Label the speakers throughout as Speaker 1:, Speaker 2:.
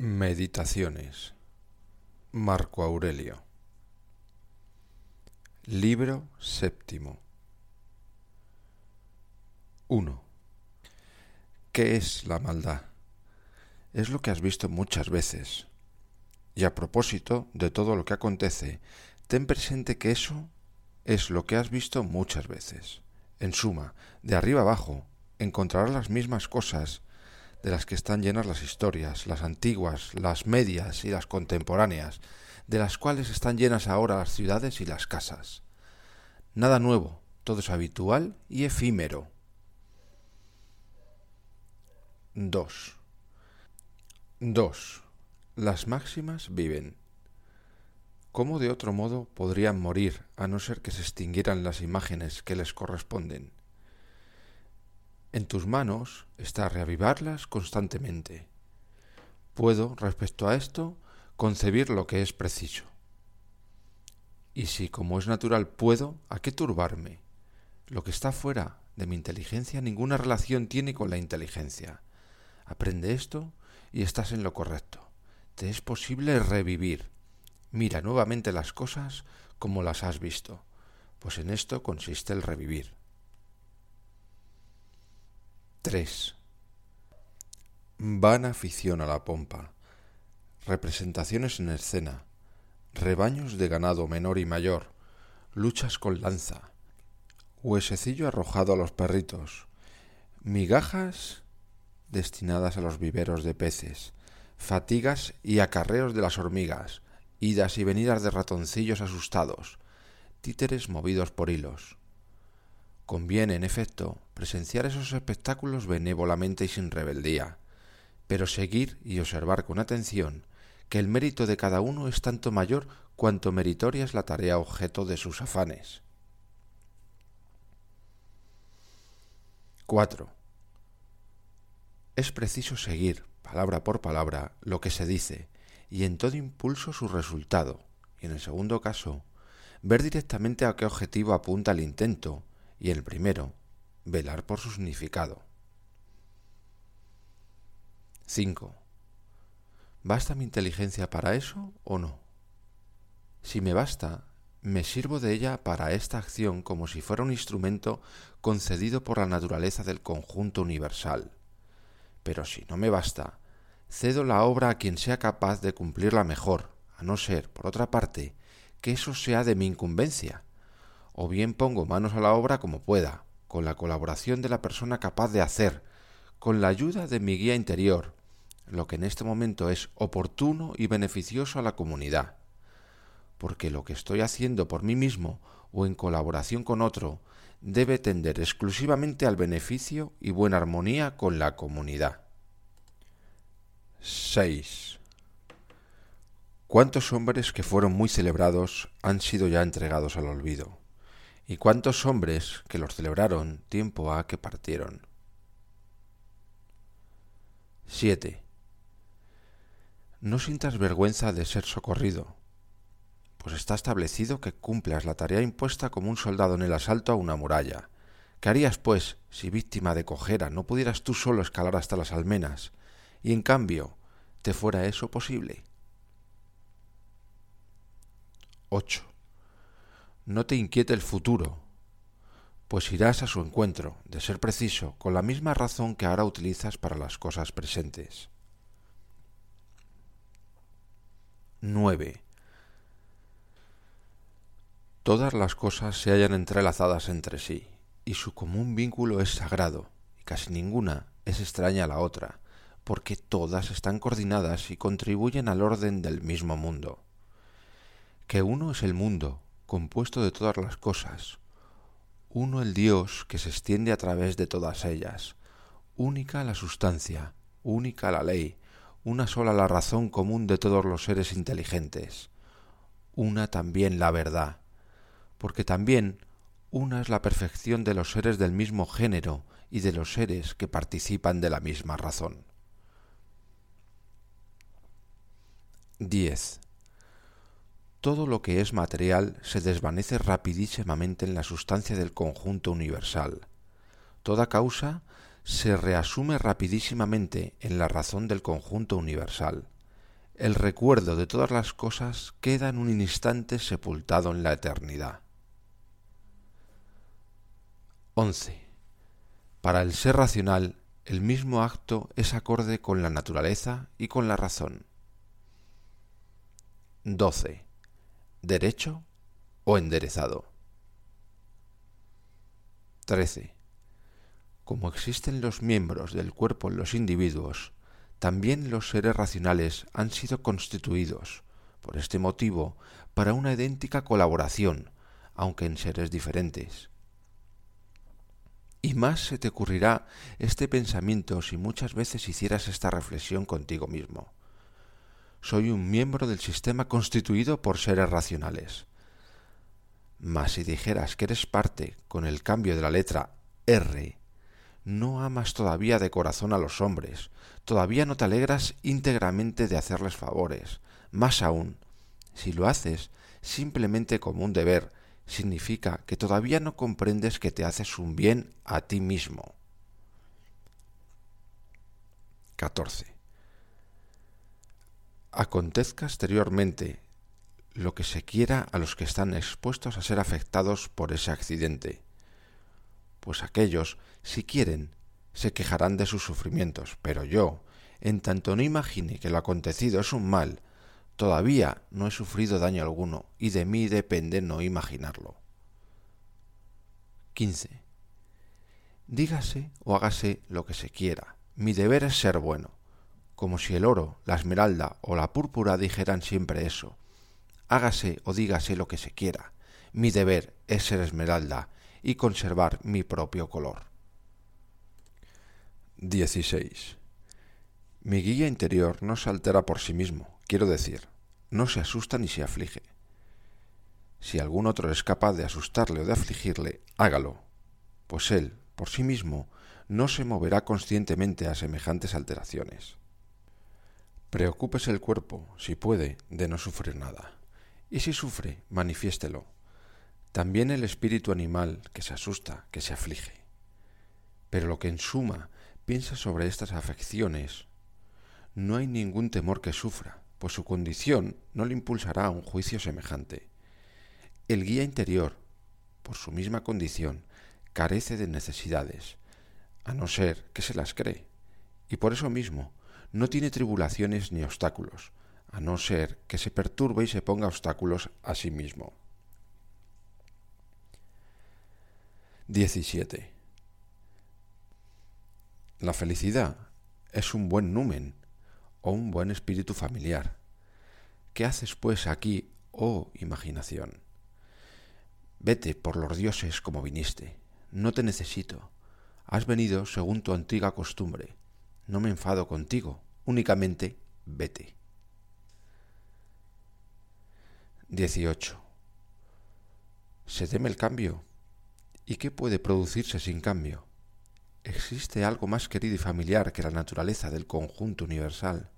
Speaker 1: Meditaciones. Marco Aurelio. Libro séptimo. 1. ¿Qué es la maldad? es lo que has visto muchas veces. Y a propósito de todo lo que acontece, ten presente que eso es lo que has visto muchas veces. En suma, de arriba abajo, encontrarás las mismas cosas de las que están llenas las historias, las antiguas, las medias y las contemporáneas, de las cuales están llenas ahora las ciudades y las casas. Nada nuevo, todo es habitual y efímero. 2. 2. Las máximas viven. ¿Cómo de otro modo podrían morir a no ser que se extinguieran las imágenes que les corresponden? En tus manos está reavivarlas constantemente. Puedo, respecto a esto, concebir lo que es preciso. Y si, como es natural, puedo, ¿a qué turbarme? Lo que está fuera de mi inteligencia ninguna relación tiene con la inteligencia. Aprende esto y estás en lo correcto. Te es posible revivir. Mira nuevamente las cosas como las has visto, pues en esto consiste el revivir. 3. Van afición a la pompa. Representaciones en escena. Rebaños de ganado menor y mayor. Luchas con lanza. Huesecillo arrojado a los perritos. Migajas destinadas a los viveros de peces, fatigas y acarreos de las hormigas, idas y venidas de ratoncillos asustados, títeres movidos por hilos. Conviene, en efecto, presenciar esos espectáculos benévolamente y sin rebeldía, pero seguir y observar con atención que el mérito de cada uno es tanto mayor cuanto meritoria es la tarea objeto de sus afanes. 4. Es preciso seguir, palabra por palabra, lo que se dice, y en todo impulso su resultado, y en el segundo caso, ver directamente a qué objetivo apunta el intento, y el primero, velar por su significado. 5. ¿Basta mi inteligencia para eso o no? Si me basta, me sirvo de ella para esta acción como si fuera un instrumento concedido por la naturaleza del conjunto universal pero si no me basta, cedo la obra a quien sea capaz de cumplirla mejor, a no ser, por otra parte, que eso sea de mi incumbencia. O bien pongo manos a la obra como pueda, con la colaboración de la persona capaz de hacer, con la ayuda de mi guía interior, lo que en este momento es oportuno y beneficioso a la comunidad. Porque lo que estoy haciendo por mí mismo o en colaboración con otro debe tender exclusivamente al beneficio y buena armonía con la comunidad. 6. ¿Cuántos hombres que fueron muy celebrados han sido ya entregados al olvido? ¿Y cuántos hombres que los celebraron tiempo ha que partieron? 7. No sientas vergüenza de ser socorrido, pues está establecido que cumplas la tarea impuesta como un soldado en el asalto a una muralla. ¿Qué harías, pues, si víctima de cojera no pudieras tú solo escalar hasta las almenas, y en cambio te fuera eso posible? 8. No te inquiete el futuro, pues irás a su encuentro, de ser preciso, con la misma razón que ahora utilizas para las cosas presentes. 9 Todas las cosas se hallan entrelazadas entre sí, y su común vínculo es sagrado, y casi ninguna es extraña a la otra, porque todas están coordinadas y contribuyen al orden del mismo mundo. Que uno es el mundo, compuesto de todas las cosas, uno el Dios que se extiende a través de todas ellas, única la sustancia, única la ley, una sola la razón común de todos los seres inteligentes, una también la verdad, porque también una es la perfección de los seres del mismo género y de los seres que participan de la misma razón. 10. Todo lo que es material se desvanece rapidísimamente en la sustancia del conjunto universal. Toda causa se reasume rapidísimamente en la razón del conjunto universal. El recuerdo de todas las cosas queda en un instante sepultado en la eternidad. 11. Para el ser racional, el mismo acto es acorde con la naturaleza y con la razón. 12. Derecho o enderezado. 13. Como existen los miembros del cuerpo en los individuos, también los seres racionales han sido constituidos, por este motivo, para una idéntica colaboración, aunque en seres diferentes. Y más se te ocurrirá este pensamiento si muchas veces hicieras esta reflexión contigo mismo. Soy un miembro del sistema constituido por seres racionales. Mas si dijeras que eres parte, con el cambio de la letra R, no amas todavía de corazón a los hombres, todavía no te alegras íntegramente de hacerles favores. Más aún, si lo haces simplemente como un deber, significa que todavía no comprendes que te haces un bien a ti mismo. 14. Acontezca exteriormente lo que se quiera a los que están expuestos a ser afectados por ese accidente pues aquellos, si quieren, se quejarán de sus sufrimientos, pero yo, en tanto no imagine que lo acontecido es un mal, todavía no he sufrido daño alguno, y de mí depende no imaginarlo. 15. Dígase o hágase lo que se quiera, mi deber es ser bueno, como si el oro, la esmeralda o la púrpura dijeran siempre eso. Hágase o dígase lo que se quiera, mi deber es ser esmeralda, y conservar mi propio color. 16. Mi guía interior no se altera por sí mismo, quiero decir, no se asusta ni se aflige. Si algún otro es capaz de asustarle o de afligirle, hágalo, pues él, por sí mismo, no se moverá conscientemente a semejantes alteraciones. Preocúpese el cuerpo, si puede, de no sufrir nada. Y si sufre, manifiéstelo, también el espíritu animal que se asusta, que se aflige. Pero lo que en suma piensa sobre estas afecciones, no hay ningún temor que sufra, pues su condición no le impulsará a un juicio semejante. El guía interior, por su misma condición, carece de necesidades, a no ser que se las cree, y por eso mismo no tiene tribulaciones ni obstáculos, a no ser que se perturbe y se ponga obstáculos a sí mismo. 17. La felicidad es un buen numen o un buen espíritu familiar. ¿Qué haces pues aquí, oh imaginación? Vete por los dioses como viniste. No te necesito. Has venido según tu antigua costumbre. No me enfado contigo. Únicamente vete. 18. ¿Se teme el cambio? ¿Y qué puede producirse sin cambio? ¿Existe algo más querido y familiar que la naturaleza del conjunto universal?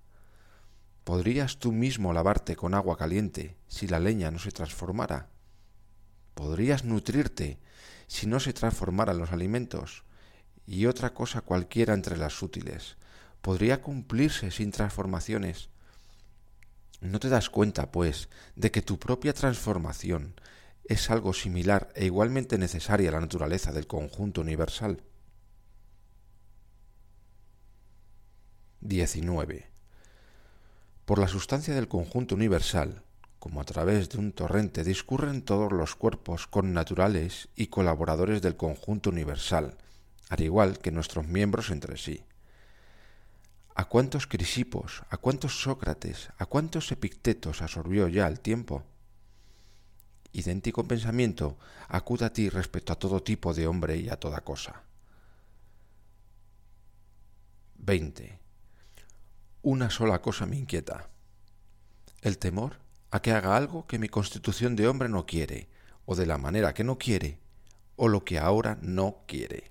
Speaker 1: ¿Podrías tú mismo lavarte con agua caliente si la leña no se transformara? ¿Podrías nutrirte si no se transformaran los alimentos? Y otra cosa cualquiera entre las útiles. ¿Podría cumplirse sin transformaciones? ¿No te das cuenta, pues, de que tu propia transformación es algo similar e igualmente necesaria a la naturaleza del conjunto universal. 19. Por la sustancia del conjunto universal, como a través de un torrente discurren todos los cuerpos connaturales y colaboradores del conjunto universal, al igual que nuestros miembros entre sí. ¿A cuántos Crisipos, a cuántos Sócrates, a cuántos Epictetos absorbió ya el tiempo? idéntico pensamiento acuda a ti respecto a todo tipo de hombre y a toda cosa. 20. Una sola cosa me inquieta. El temor a que haga algo que mi constitución de hombre no quiere, o de la manera que no quiere, o lo que ahora no quiere.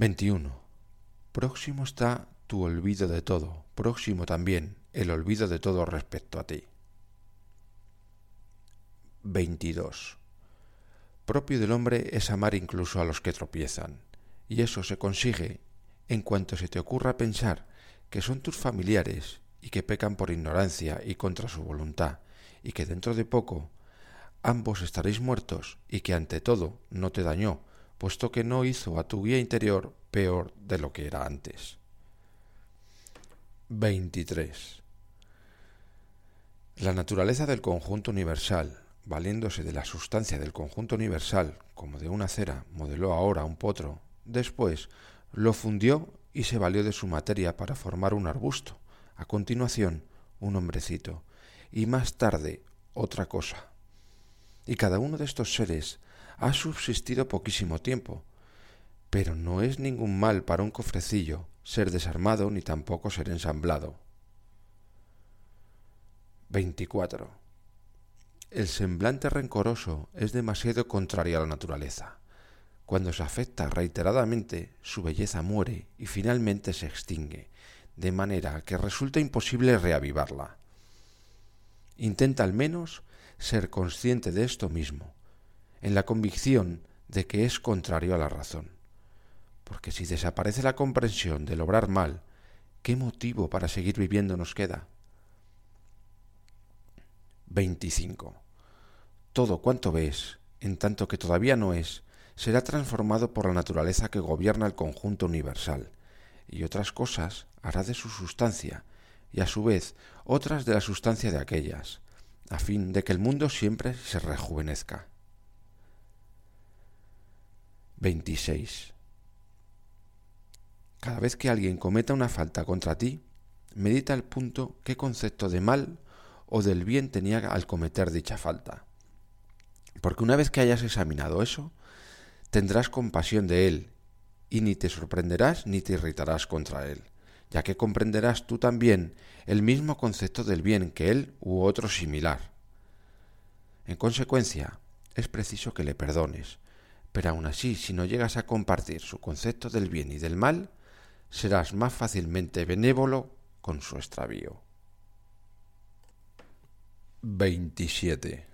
Speaker 1: 21. Próximo está tu olvido de todo, próximo también el olvido de todo respecto a ti. 22. Propio del hombre es amar incluso a los que tropiezan, y eso se consigue en cuanto se te ocurra pensar que son tus familiares y que pecan por ignorancia y contra su voluntad, y que dentro de poco ambos estaréis muertos y que ante todo no te dañó, puesto que no hizo a tu guía interior peor de lo que era antes. 23. La naturaleza del conjunto universal, valiéndose de la sustancia del conjunto universal como de una cera, modeló ahora un potro, después lo fundió y se valió de su materia para formar un arbusto, a continuación un hombrecito, y más tarde otra cosa. Y cada uno de estos seres ha subsistido poquísimo tiempo, pero no es ningún mal para un cofrecillo ser desarmado ni tampoco ser ensamblado. 24. El semblante rencoroso es demasiado contrario a la naturaleza. Cuando se afecta reiteradamente, su belleza muere y finalmente se extingue, de manera que resulta imposible reavivarla. Intenta al menos ser consciente de esto mismo, en la convicción de que es contrario a la razón. Porque si desaparece la comprensión del obrar mal, ¿qué motivo para seguir viviendo nos queda? 25. Todo cuanto ves, en tanto que todavía no es, será transformado por la naturaleza que gobierna el conjunto universal, y otras cosas hará de su sustancia, y a su vez otras de la sustancia de aquellas, a fin de que el mundo siempre se rejuvenezca. 26. Cada vez que alguien cometa una falta contra ti, medita al punto qué concepto de mal o del bien tenía al cometer dicha falta. Porque una vez que hayas examinado eso, tendrás compasión de él, y ni te sorprenderás ni te irritarás contra él, ya que comprenderás tú también el mismo concepto del bien que él u otro similar. En consecuencia, es preciso que le perdones, pero aun así, si no llegas a compartir su concepto del bien y del mal, serás más fácilmente benévolo con su extravío. 27.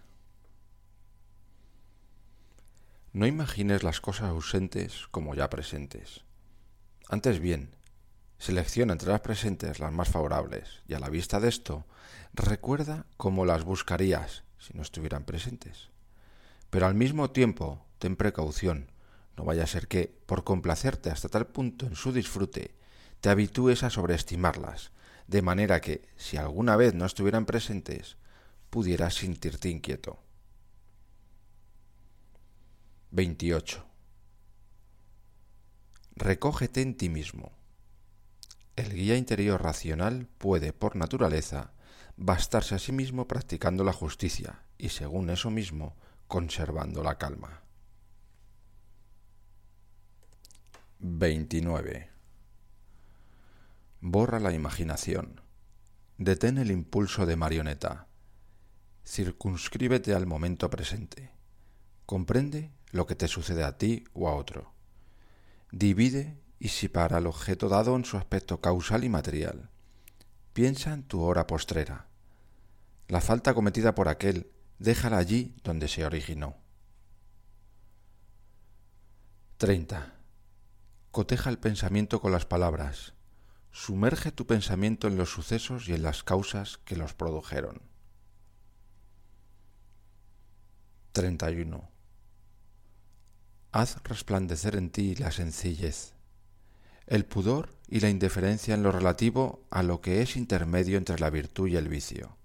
Speaker 1: No imagines las cosas ausentes como ya presentes. Antes bien, selecciona entre las presentes las más favorables y a la vista de esto, recuerda cómo las buscarías si no estuvieran presentes. Pero al mismo tiempo, ten precaución, no vaya a ser que, por complacerte hasta tal punto en su disfrute, te habitúes a sobreestimarlas, de manera que, si alguna vez no estuvieran presentes, pudieras sentirte inquieto. 28. Recógete en ti mismo. El guía interior racional puede, por naturaleza, bastarse a sí mismo practicando la justicia y, según eso mismo, conservando la calma. 29. Borra la imaginación. Detén el impulso de marioneta. Circunscríbete al momento presente. Comprende lo que te sucede a ti o a otro. Divide y separa el objeto dado en su aspecto causal y material. Piensa en tu hora postrera. La falta cometida por aquel, déjala allí donde se originó. 30. Coteja el pensamiento con las palabras. Sumerge tu pensamiento en los sucesos y en las causas que los produjeron. 31 haz resplandecer en ti la sencillez, el pudor y la indiferencia en lo relativo a lo que es intermedio entre la virtud y el vicio.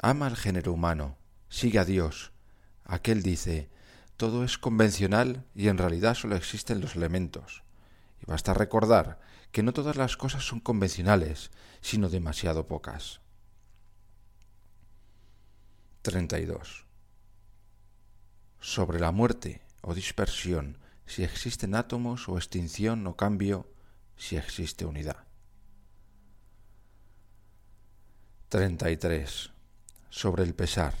Speaker 1: Ama al género humano, sigue a Dios. Aquel dice, todo es convencional y en realidad solo existen los elementos. Y basta recordar que no todas las cosas son convencionales, sino demasiado pocas. 32. Sobre la muerte o dispersión, si existen átomos o extinción o cambio, si existe unidad. 33. Sobre el pesar.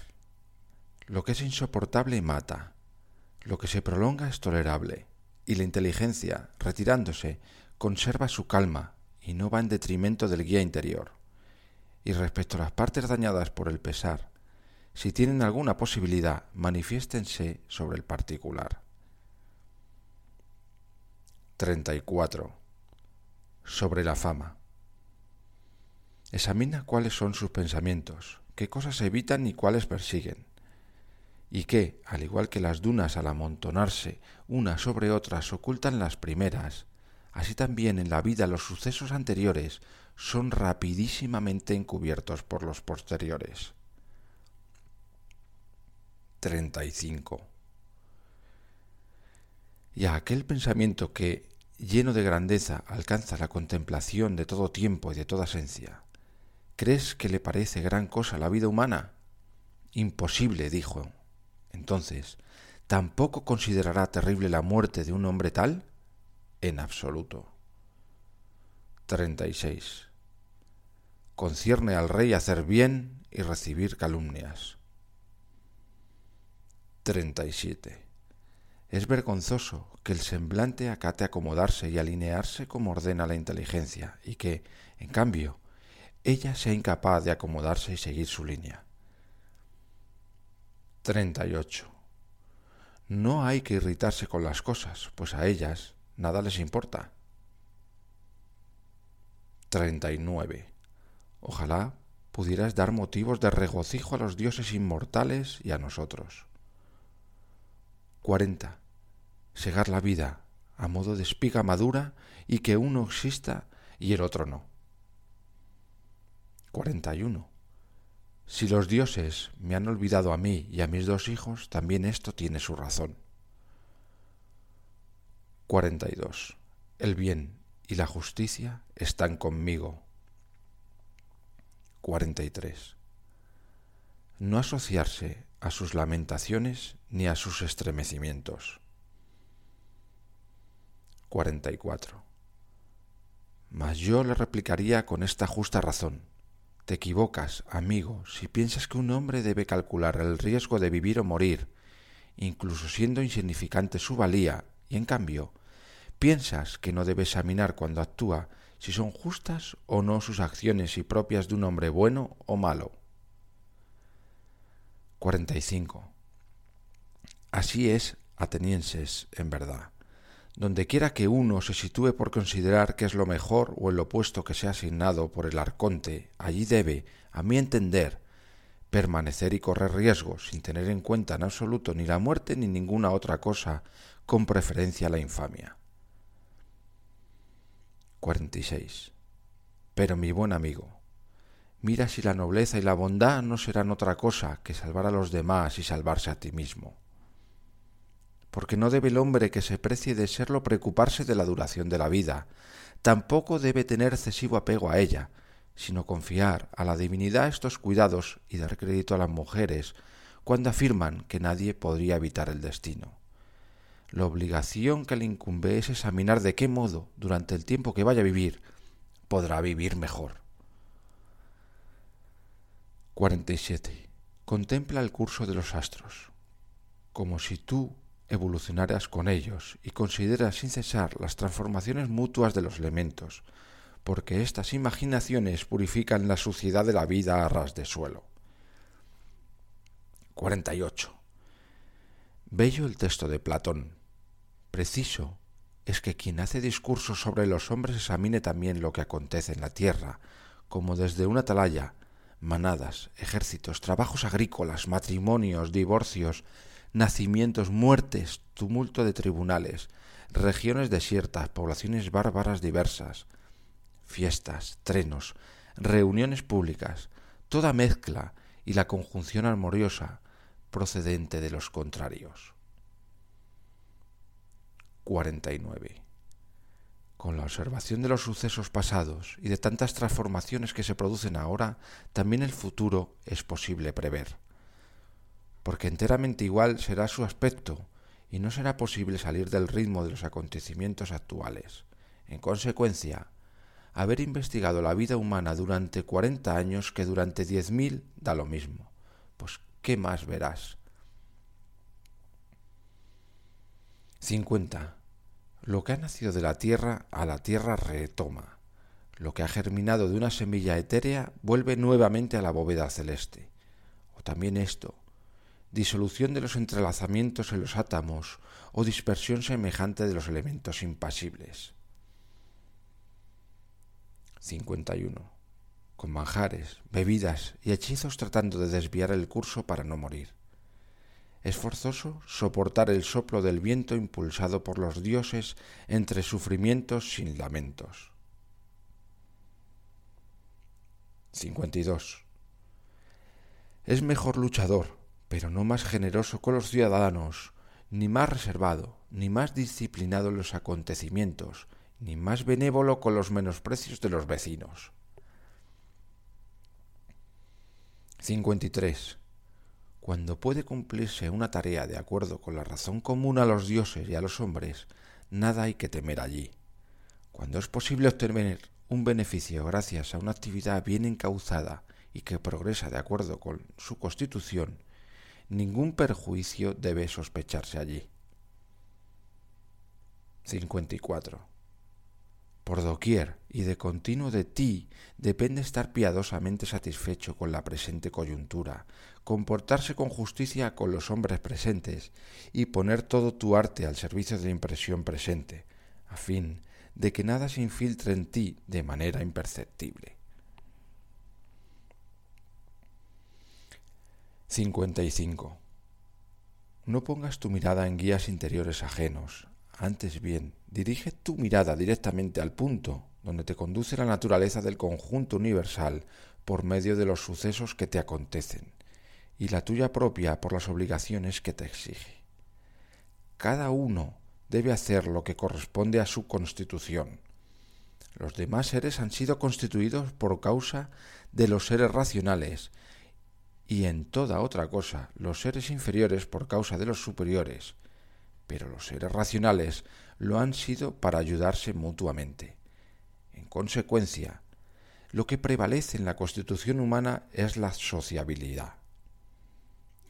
Speaker 1: Lo que es insoportable mata, lo que se prolonga es tolerable, y la inteligencia, retirándose, conserva su calma y no va en detrimento del guía interior. Y respecto a las partes dañadas por el pesar, si tienen alguna posibilidad, manifiéstense sobre el particular. 34. Sobre la fama. Examina cuáles son sus pensamientos, qué cosas evitan y cuáles persiguen y que, al igual que las dunas al amontonarse unas sobre otras ocultan las primeras, así también en la vida los sucesos anteriores son rapidísimamente encubiertos por los posteriores. 35. Y a aquel pensamiento que, lleno de grandeza, alcanza la contemplación de todo tiempo y de toda esencia, ¿crees que le parece gran cosa la vida humana? Imposible, dijo, entonces, ¿tampoco considerará terrible la muerte de un hombre tal? En absoluto. 36. Concierne al rey hacer bien y recibir calumnias. 37. Es vergonzoso que el semblante acate acomodarse y alinearse como ordena la inteligencia, y que, en cambio, ella sea incapaz de acomodarse y seguir su línea. 38. No hay que irritarse con las cosas, pues a ellas nada les importa. 39. Ojalá pudieras dar motivos de regocijo a los dioses inmortales y a nosotros. 40. Segar la vida a modo de espiga madura y que uno exista y el otro no. 41 si los dioses me han olvidado a mí y a mis dos hijos, también esto tiene su razón. 42. El bien y la justicia están conmigo. 43. No asociarse a sus lamentaciones ni a sus estremecimientos. 44. Mas yo le replicaría con esta justa razón te equivocas, amigo, si piensas que un hombre debe calcular el riesgo de vivir o morir, incluso siendo insignificante su valía, y en cambio, piensas que no debe examinar cuando actúa si son justas o no sus acciones y propias de un hombre bueno o malo. 45. Así es, atenienses, en verdad. Donde quiera que uno se sitúe por considerar que es lo mejor o el opuesto que sea asignado por el arconte, allí debe, a mi entender, permanecer y correr riesgos sin tener en cuenta en absoluto ni la muerte ni ninguna otra cosa, con preferencia a la infamia. 46. Pero mi buen amigo, mira si la nobleza y la bondad no serán otra cosa que salvar a los demás y salvarse a ti mismo porque no debe el hombre que se precie de serlo preocuparse de la duración de la vida, tampoco debe tener excesivo apego a ella, sino confiar a la divinidad estos cuidados y dar crédito a las mujeres cuando afirman que nadie podría evitar el destino. La obligación que le incumbe es examinar de qué modo, durante el tiempo que vaya a vivir, podrá vivir mejor. 47. Contempla el curso de los astros, como si tú evolucionaras con ellos y considera sin cesar las transformaciones mutuas de los elementos, porque estas imaginaciones purifican la suciedad de la vida a ras de suelo. 48. Bello el texto de Platón. Preciso es que quien hace discursos sobre los hombres examine también lo que acontece en la tierra, como desde una atalaya, manadas, ejércitos, trabajos agrícolas, matrimonios, divorcios, nacimientos, muertes, tumulto de tribunales, regiones desiertas, poblaciones bárbaras diversas, fiestas, trenos, reuniones públicas, toda mezcla y la conjunción armoniosa procedente de los contrarios. 49. Con la observación de los sucesos pasados y de tantas transformaciones que se producen ahora, también el futuro es posible prever porque enteramente igual será su aspecto y no será posible salir del ritmo de los acontecimientos actuales. En consecuencia, haber investigado la vida humana durante cuarenta años que durante diez mil da lo mismo. Pues, ¿qué más verás? 50. Lo que ha nacido de la tierra a la tierra retoma. Lo que ha germinado de una semilla etérea vuelve nuevamente a la bóveda celeste. O también esto, disolución de los entrelazamientos en los átomos o dispersión semejante de los elementos impasibles. 51. Con manjares, bebidas y hechizos tratando de desviar el curso para no morir. Es forzoso soportar el soplo del viento impulsado por los dioses entre sufrimientos sin lamentos. 52. Es mejor luchador, pero no más generoso con los ciudadanos, ni más reservado, ni más disciplinado en los acontecimientos, ni más benévolo con los menosprecios de los vecinos. 53. Cuando puede cumplirse una tarea de acuerdo con la razón común a los dioses y a los hombres, nada hay que temer allí. Cuando es posible obtener un beneficio gracias a una actividad bien encauzada y que progresa de acuerdo con su constitución, ningún perjuicio debe sospecharse allí. 54. Por doquier y de continuo de ti depende estar piadosamente satisfecho con la presente coyuntura, comportarse con justicia con los hombres presentes y poner todo tu arte al servicio de la impresión presente, a fin de que nada se infiltre en ti de manera imperceptible. 55. No pongas tu mirada en guías interiores ajenos, antes bien, dirige tu mirada directamente al punto donde te conduce la naturaleza del conjunto universal por medio de los sucesos que te acontecen, y la tuya propia por las obligaciones que te exige. Cada uno debe hacer lo que corresponde a su constitución. Los demás seres han sido constituidos por causa de los seres racionales, y en toda otra cosa los seres inferiores por causa de los superiores, pero los seres racionales lo han sido para ayudarse mutuamente. En consecuencia, lo que prevalece en la constitución humana es la sociabilidad.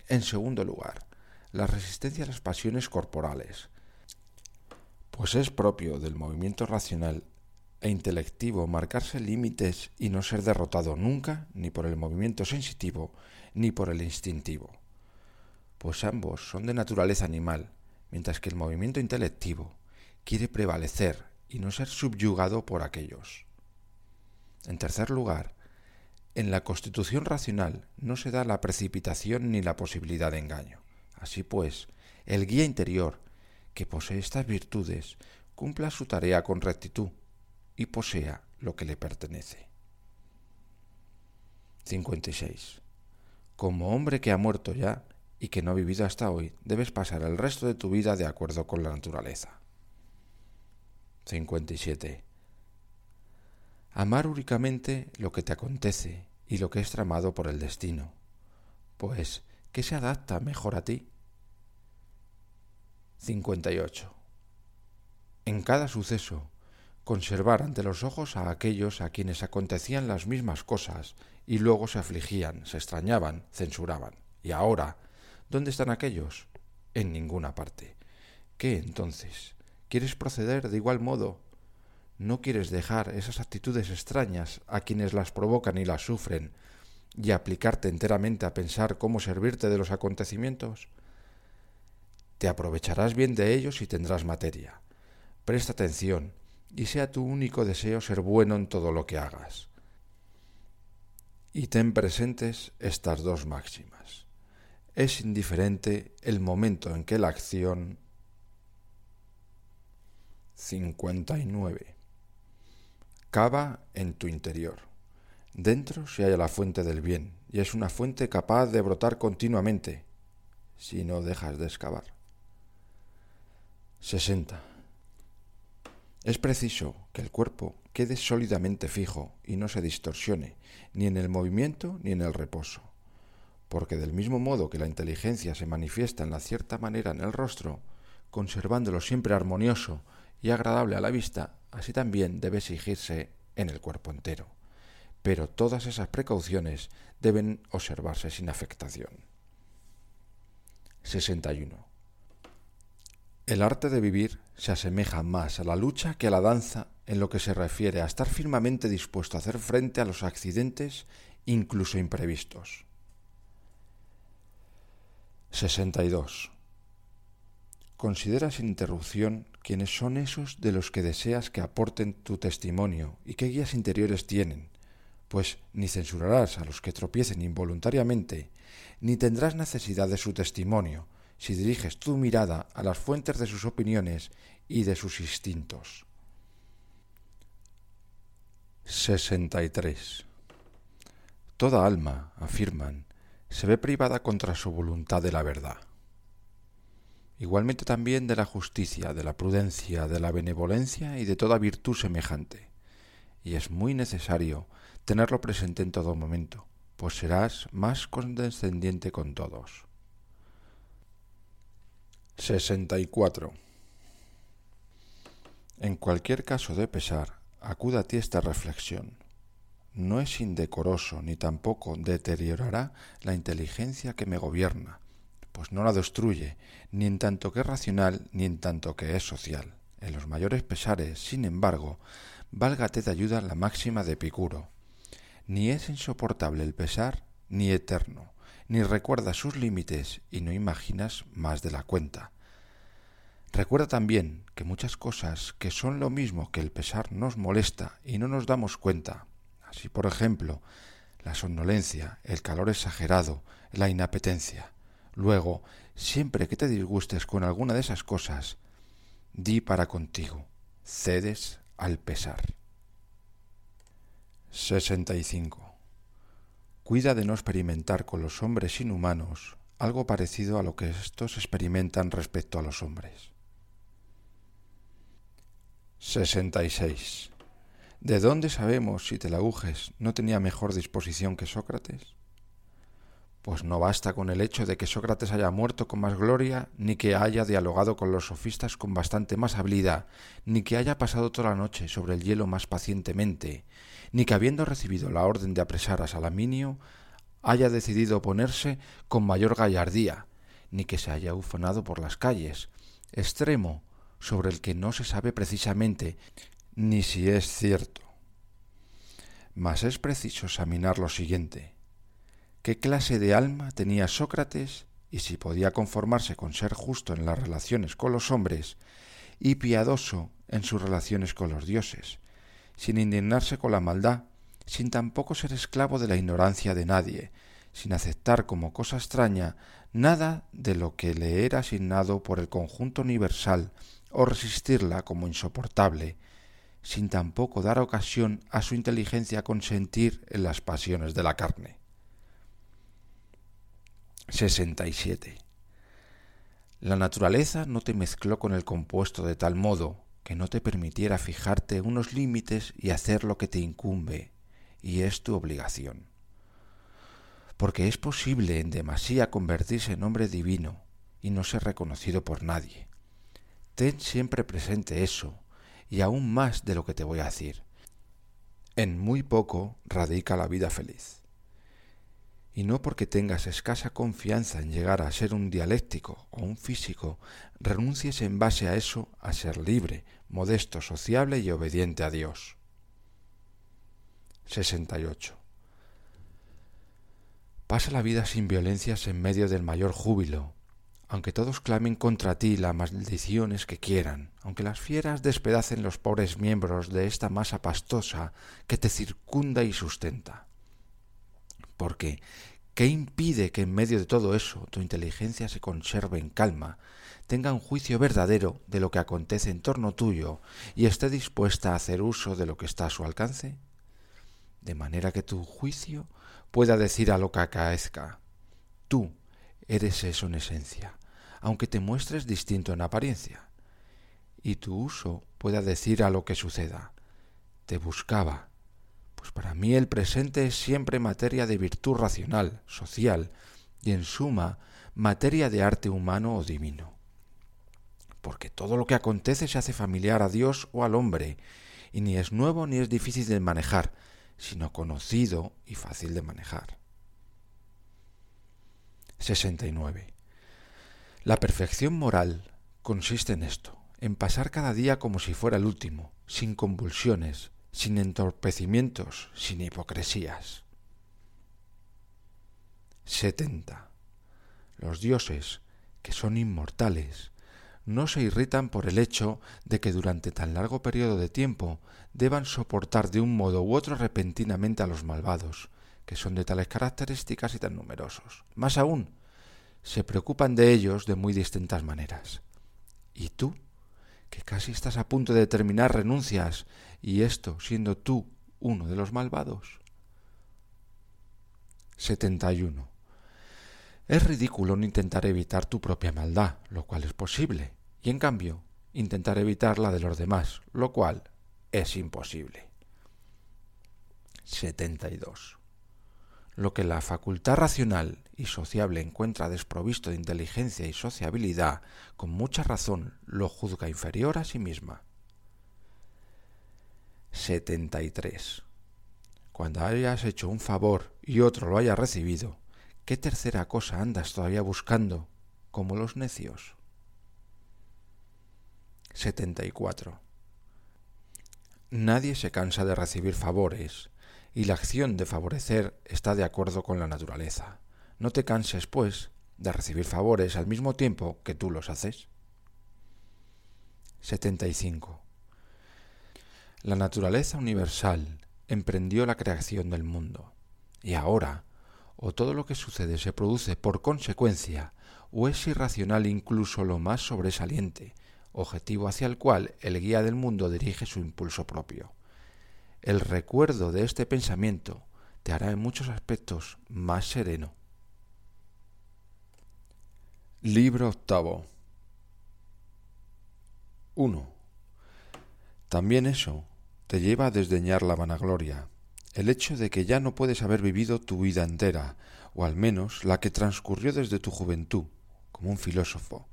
Speaker 1: En segundo lugar, la resistencia a las pasiones corporales, pues es propio del movimiento racional e intelectivo marcarse límites y no ser derrotado nunca ni por el movimiento sensitivo ni por el instintivo, pues ambos son de naturaleza animal mientras que el movimiento intelectivo quiere prevalecer y no ser subyugado por aquellos. En tercer lugar, en la constitución racional no se da la precipitación ni la posibilidad de engaño. Así pues, el guía interior, que posee estas virtudes, cumpla su tarea con rectitud y posea lo que le pertenece. 56. Como hombre que ha muerto ya, y que no ha vivido hasta hoy, debes pasar el resto de tu vida de acuerdo con la naturaleza. 57. Amar únicamente lo que te acontece y lo que es tramado por el destino, pues, ¿qué se adapta mejor a ti? 58. En cada suceso, conservar ante los ojos a aquellos a quienes acontecían las mismas cosas y luego se afligían, se extrañaban, censuraban. Y ahora, ¿Dónde están aquellos? En ninguna parte. ¿Qué entonces? ¿Quieres proceder de igual modo? ¿No quieres dejar esas actitudes extrañas a quienes las provocan y las sufren y aplicarte enteramente a pensar cómo servirte de los acontecimientos? Te aprovecharás bien de ellos y tendrás materia. Presta atención y sea tu único deseo ser bueno en todo lo que hagas. Y ten presentes estas dos máximas es indiferente el momento en que la acción 59 cava en tu interior. Dentro se halla la fuente del bien, y es una fuente capaz de brotar continuamente, si no dejas de excavar. 60. Es preciso que el cuerpo quede sólidamente fijo y no se distorsione, ni en el movimiento ni en el reposo porque del mismo modo que la inteligencia se manifiesta en la cierta manera en el rostro, conservándolo siempre armonioso y agradable a la vista, así también debe exigirse en el cuerpo entero. Pero todas esas precauciones deben observarse sin afectación. 61. El arte de vivir se asemeja más a la lucha que a la danza en lo que se refiere a estar firmemente dispuesto a hacer frente a los accidentes, incluso imprevistos. 62. Considera sin interrupción quiénes son esos de los que deseas que aporten tu testimonio y qué guías interiores tienen, pues ni censurarás a los que tropiecen involuntariamente, ni tendrás necesidad de su testimonio si diriges tu mirada a las fuentes de sus opiniones y de sus instintos. 63. Toda alma, afirman, se ve privada contra su voluntad de la verdad. Igualmente también de la justicia, de la prudencia, de la benevolencia y de toda virtud semejante. Y es muy necesario tenerlo presente en todo momento, pues serás más condescendiente con todos. 64. En cualquier caso de pesar, acuda a ti esta reflexión no es indecoroso ni tampoco deteriorará la inteligencia que me gobierna, pues no la destruye, ni en tanto que es racional, ni en tanto que es social. En los mayores pesares, sin embargo, válgate de ayuda la máxima de Epicuro. Ni es insoportable el pesar, ni eterno, ni recuerda sus límites y no imaginas más de la cuenta. Recuerda también que muchas cosas que son lo mismo que el pesar nos molesta y no nos damos cuenta, Así, por ejemplo, la somnolencia, el calor exagerado, la inapetencia. Luego, siempre que te disgustes con alguna de esas cosas, di para contigo, cedes al pesar. 65. Cuida de no experimentar con los hombres inhumanos algo parecido a lo que éstos experimentan respecto a los hombres. 66. ¿De dónde sabemos si Telagujes no tenía mejor disposición que Sócrates? Pues no basta con el hecho de que Sócrates haya muerto con más gloria, ni que haya dialogado con los sofistas con bastante más habilidad, ni que haya pasado toda la noche sobre el hielo más pacientemente, ni que habiendo recibido la orden de apresar a Salaminio, haya decidido oponerse con mayor gallardía, ni que se haya ufanado por las calles, extremo sobre el que no se sabe precisamente ni si es cierto. Mas es preciso examinar lo siguiente. ¿Qué clase de alma tenía Sócrates y si podía conformarse con ser justo en las relaciones con los hombres y piadoso en sus relaciones con los dioses, sin indignarse con la maldad, sin tampoco ser esclavo de la ignorancia de nadie, sin aceptar como cosa extraña nada de lo que le era asignado por el conjunto universal o resistirla como insoportable, sin tampoco dar ocasión a su inteligencia a consentir en las pasiones de la carne. 67. La naturaleza no te mezcló con el compuesto de tal modo que no te permitiera fijarte unos límites y hacer lo que te incumbe, y es tu obligación. Porque es posible en demasía convertirse en hombre divino y no ser reconocido por nadie. Ten siempre presente eso, y aún más de lo que te voy a decir. En muy poco radica la vida feliz. Y no porque tengas escasa confianza en llegar a ser un dialéctico o un físico, renuncies en base a eso a ser libre, modesto, sociable y obediente a Dios. 68. Pasa la vida sin violencias en medio del mayor júbilo, aunque todos clamen contra ti las maldiciones que quieran, aunque las fieras despedacen los pobres miembros de esta masa pastosa que te circunda y sustenta. Porque, ¿qué impide que en medio de todo eso tu inteligencia se conserve en calma, tenga un juicio verdadero de lo que acontece en torno tuyo y esté dispuesta a hacer uso de lo que está a su alcance? De manera que tu juicio pueda decir a lo que acaezca, tú, Eres eso en esencia, aunque te muestres distinto en apariencia. Y tu uso pueda decir a lo que suceda. Te buscaba, pues para mí el presente es siempre materia de virtud racional, social, y en suma materia de arte humano o divino. Porque todo lo que acontece se hace familiar a Dios o al hombre, y ni es nuevo ni es difícil de manejar, sino conocido y fácil de manejar. 69. La perfección moral consiste en esto, en pasar cada día como si fuera el último, sin convulsiones, sin entorpecimientos, sin hipocresías. 70. Los dioses, que son inmortales, no se irritan por el hecho de que durante tan largo periodo de tiempo deban soportar de un modo u otro repentinamente a los malvados, que son de tales características y tan numerosos. Más aún, se preocupan de ellos de muy distintas maneras. ¿Y tú? que casi estás a punto de terminar renuncias, y esto siendo tú uno de los malvados. 71. Es ridículo no intentar evitar tu propia maldad, lo cual es posible, y en cambio intentar evitar la de los demás, lo cual es imposible. 72. Lo que la facultad racional y sociable encuentra desprovisto de inteligencia y sociabilidad, con mucha razón lo juzga inferior a sí misma. 73. Cuando hayas hecho un favor y otro lo haya recibido, ¿qué tercera cosa andas todavía buscando, como los necios? 74. Nadie se cansa de recibir favores, y la acción de favorecer está de acuerdo con la naturaleza. No te canses, pues, de recibir favores al mismo tiempo que tú los haces. 75. La naturaleza universal emprendió la creación del mundo, y ahora, o todo lo que sucede se produce por consecuencia, o es irracional incluso lo más sobresaliente, objetivo hacia el cual el guía del mundo dirige su impulso propio. El recuerdo de este pensamiento te hará en muchos aspectos más sereno. Libro octavo 1. También eso te lleva a desdeñar la vanagloria, el hecho de que ya no puedes haber vivido tu vida entera, o al menos la que transcurrió desde tu juventud, como un filósofo.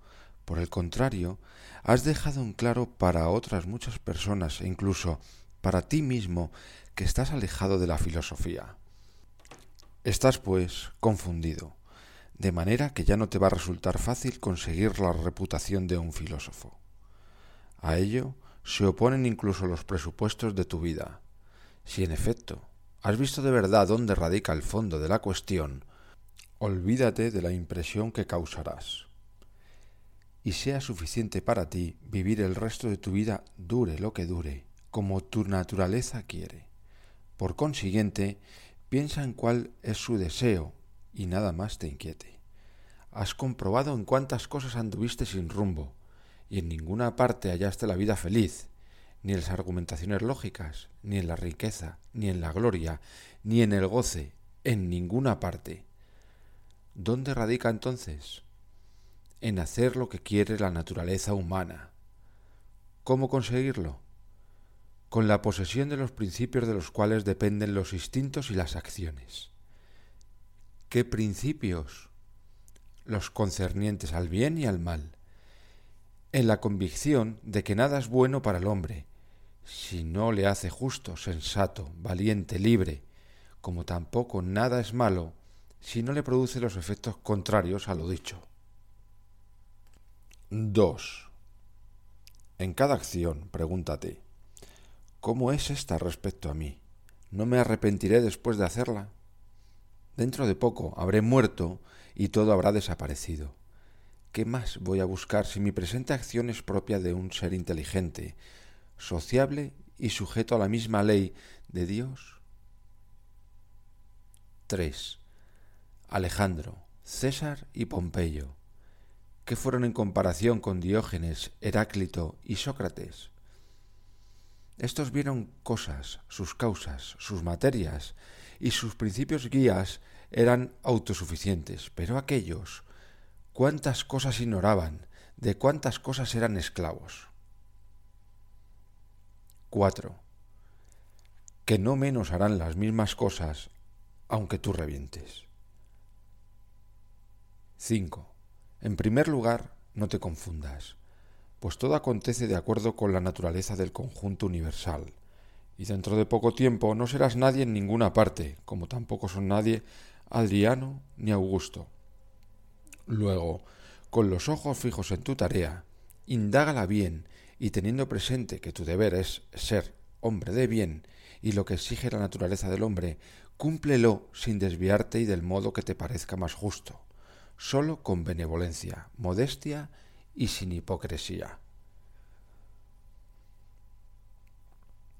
Speaker 1: Por el contrario, has dejado en claro para otras muchas personas e incluso para ti mismo que estás alejado de la filosofía. Estás, pues, confundido, de manera que ya no te va a resultar fácil conseguir la reputación de un filósofo. A ello se oponen incluso los presupuestos de tu vida. Si en efecto has visto de verdad dónde radica el fondo de la cuestión, olvídate de la impresión que causarás. Y sea suficiente para ti vivir el resto de tu vida, dure lo que dure, como tu naturaleza quiere. Por consiguiente, piensa en cuál es su deseo y nada más te inquiete. Has comprobado en cuántas cosas anduviste sin rumbo, y en ninguna parte hallaste la vida feliz, ni en las argumentaciones lógicas, ni en la riqueza, ni en la gloria, ni en el goce, en ninguna parte. ¿Dónde radica entonces? En hacer lo que quiere la naturaleza humana. ¿Cómo conseguirlo? con la posesión de los principios de los cuales dependen los instintos y las acciones. ¿Qué principios? Los concernientes al bien y al mal, en la convicción de que nada es bueno para el hombre, si no le hace justo, sensato, valiente, libre, como tampoco nada es malo si no le produce los efectos contrarios a lo dicho. 2. En cada acción, pregúntate, ¿Cómo es esta respecto a mí? ¿No me arrepentiré después de hacerla? Dentro de poco habré muerto y todo habrá desaparecido. ¿Qué más voy a buscar si mi presente acción es propia de un ser inteligente, sociable y sujeto a la misma ley de Dios? 3. Alejandro, César y Pompeyo. ¿Qué fueron en comparación con Diógenes, Heráclito y Sócrates? Estos vieron cosas, sus causas, sus materias, y sus principios guías eran autosuficientes, pero aquellos, cuántas cosas ignoraban, de cuántas cosas eran esclavos. 4. Que no menos harán las mismas cosas, aunque tú revientes. 5. En primer lugar, no te confundas pues todo acontece de acuerdo con la naturaleza del conjunto universal. y dentro de poco tiempo no serás nadie en ninguna parte, como tampoco son nadie Adriano ni Augusto. Luego, con los ojos fijos en tu tarea, indágala bien y teniendo presente que tu deber es ser hombre de bien y lo que exige la naturaleza del hombre, cúmplelo sin desviarte y del modo que te parezca más justo, sólo con benevolencia, modestia y sin hipocresía.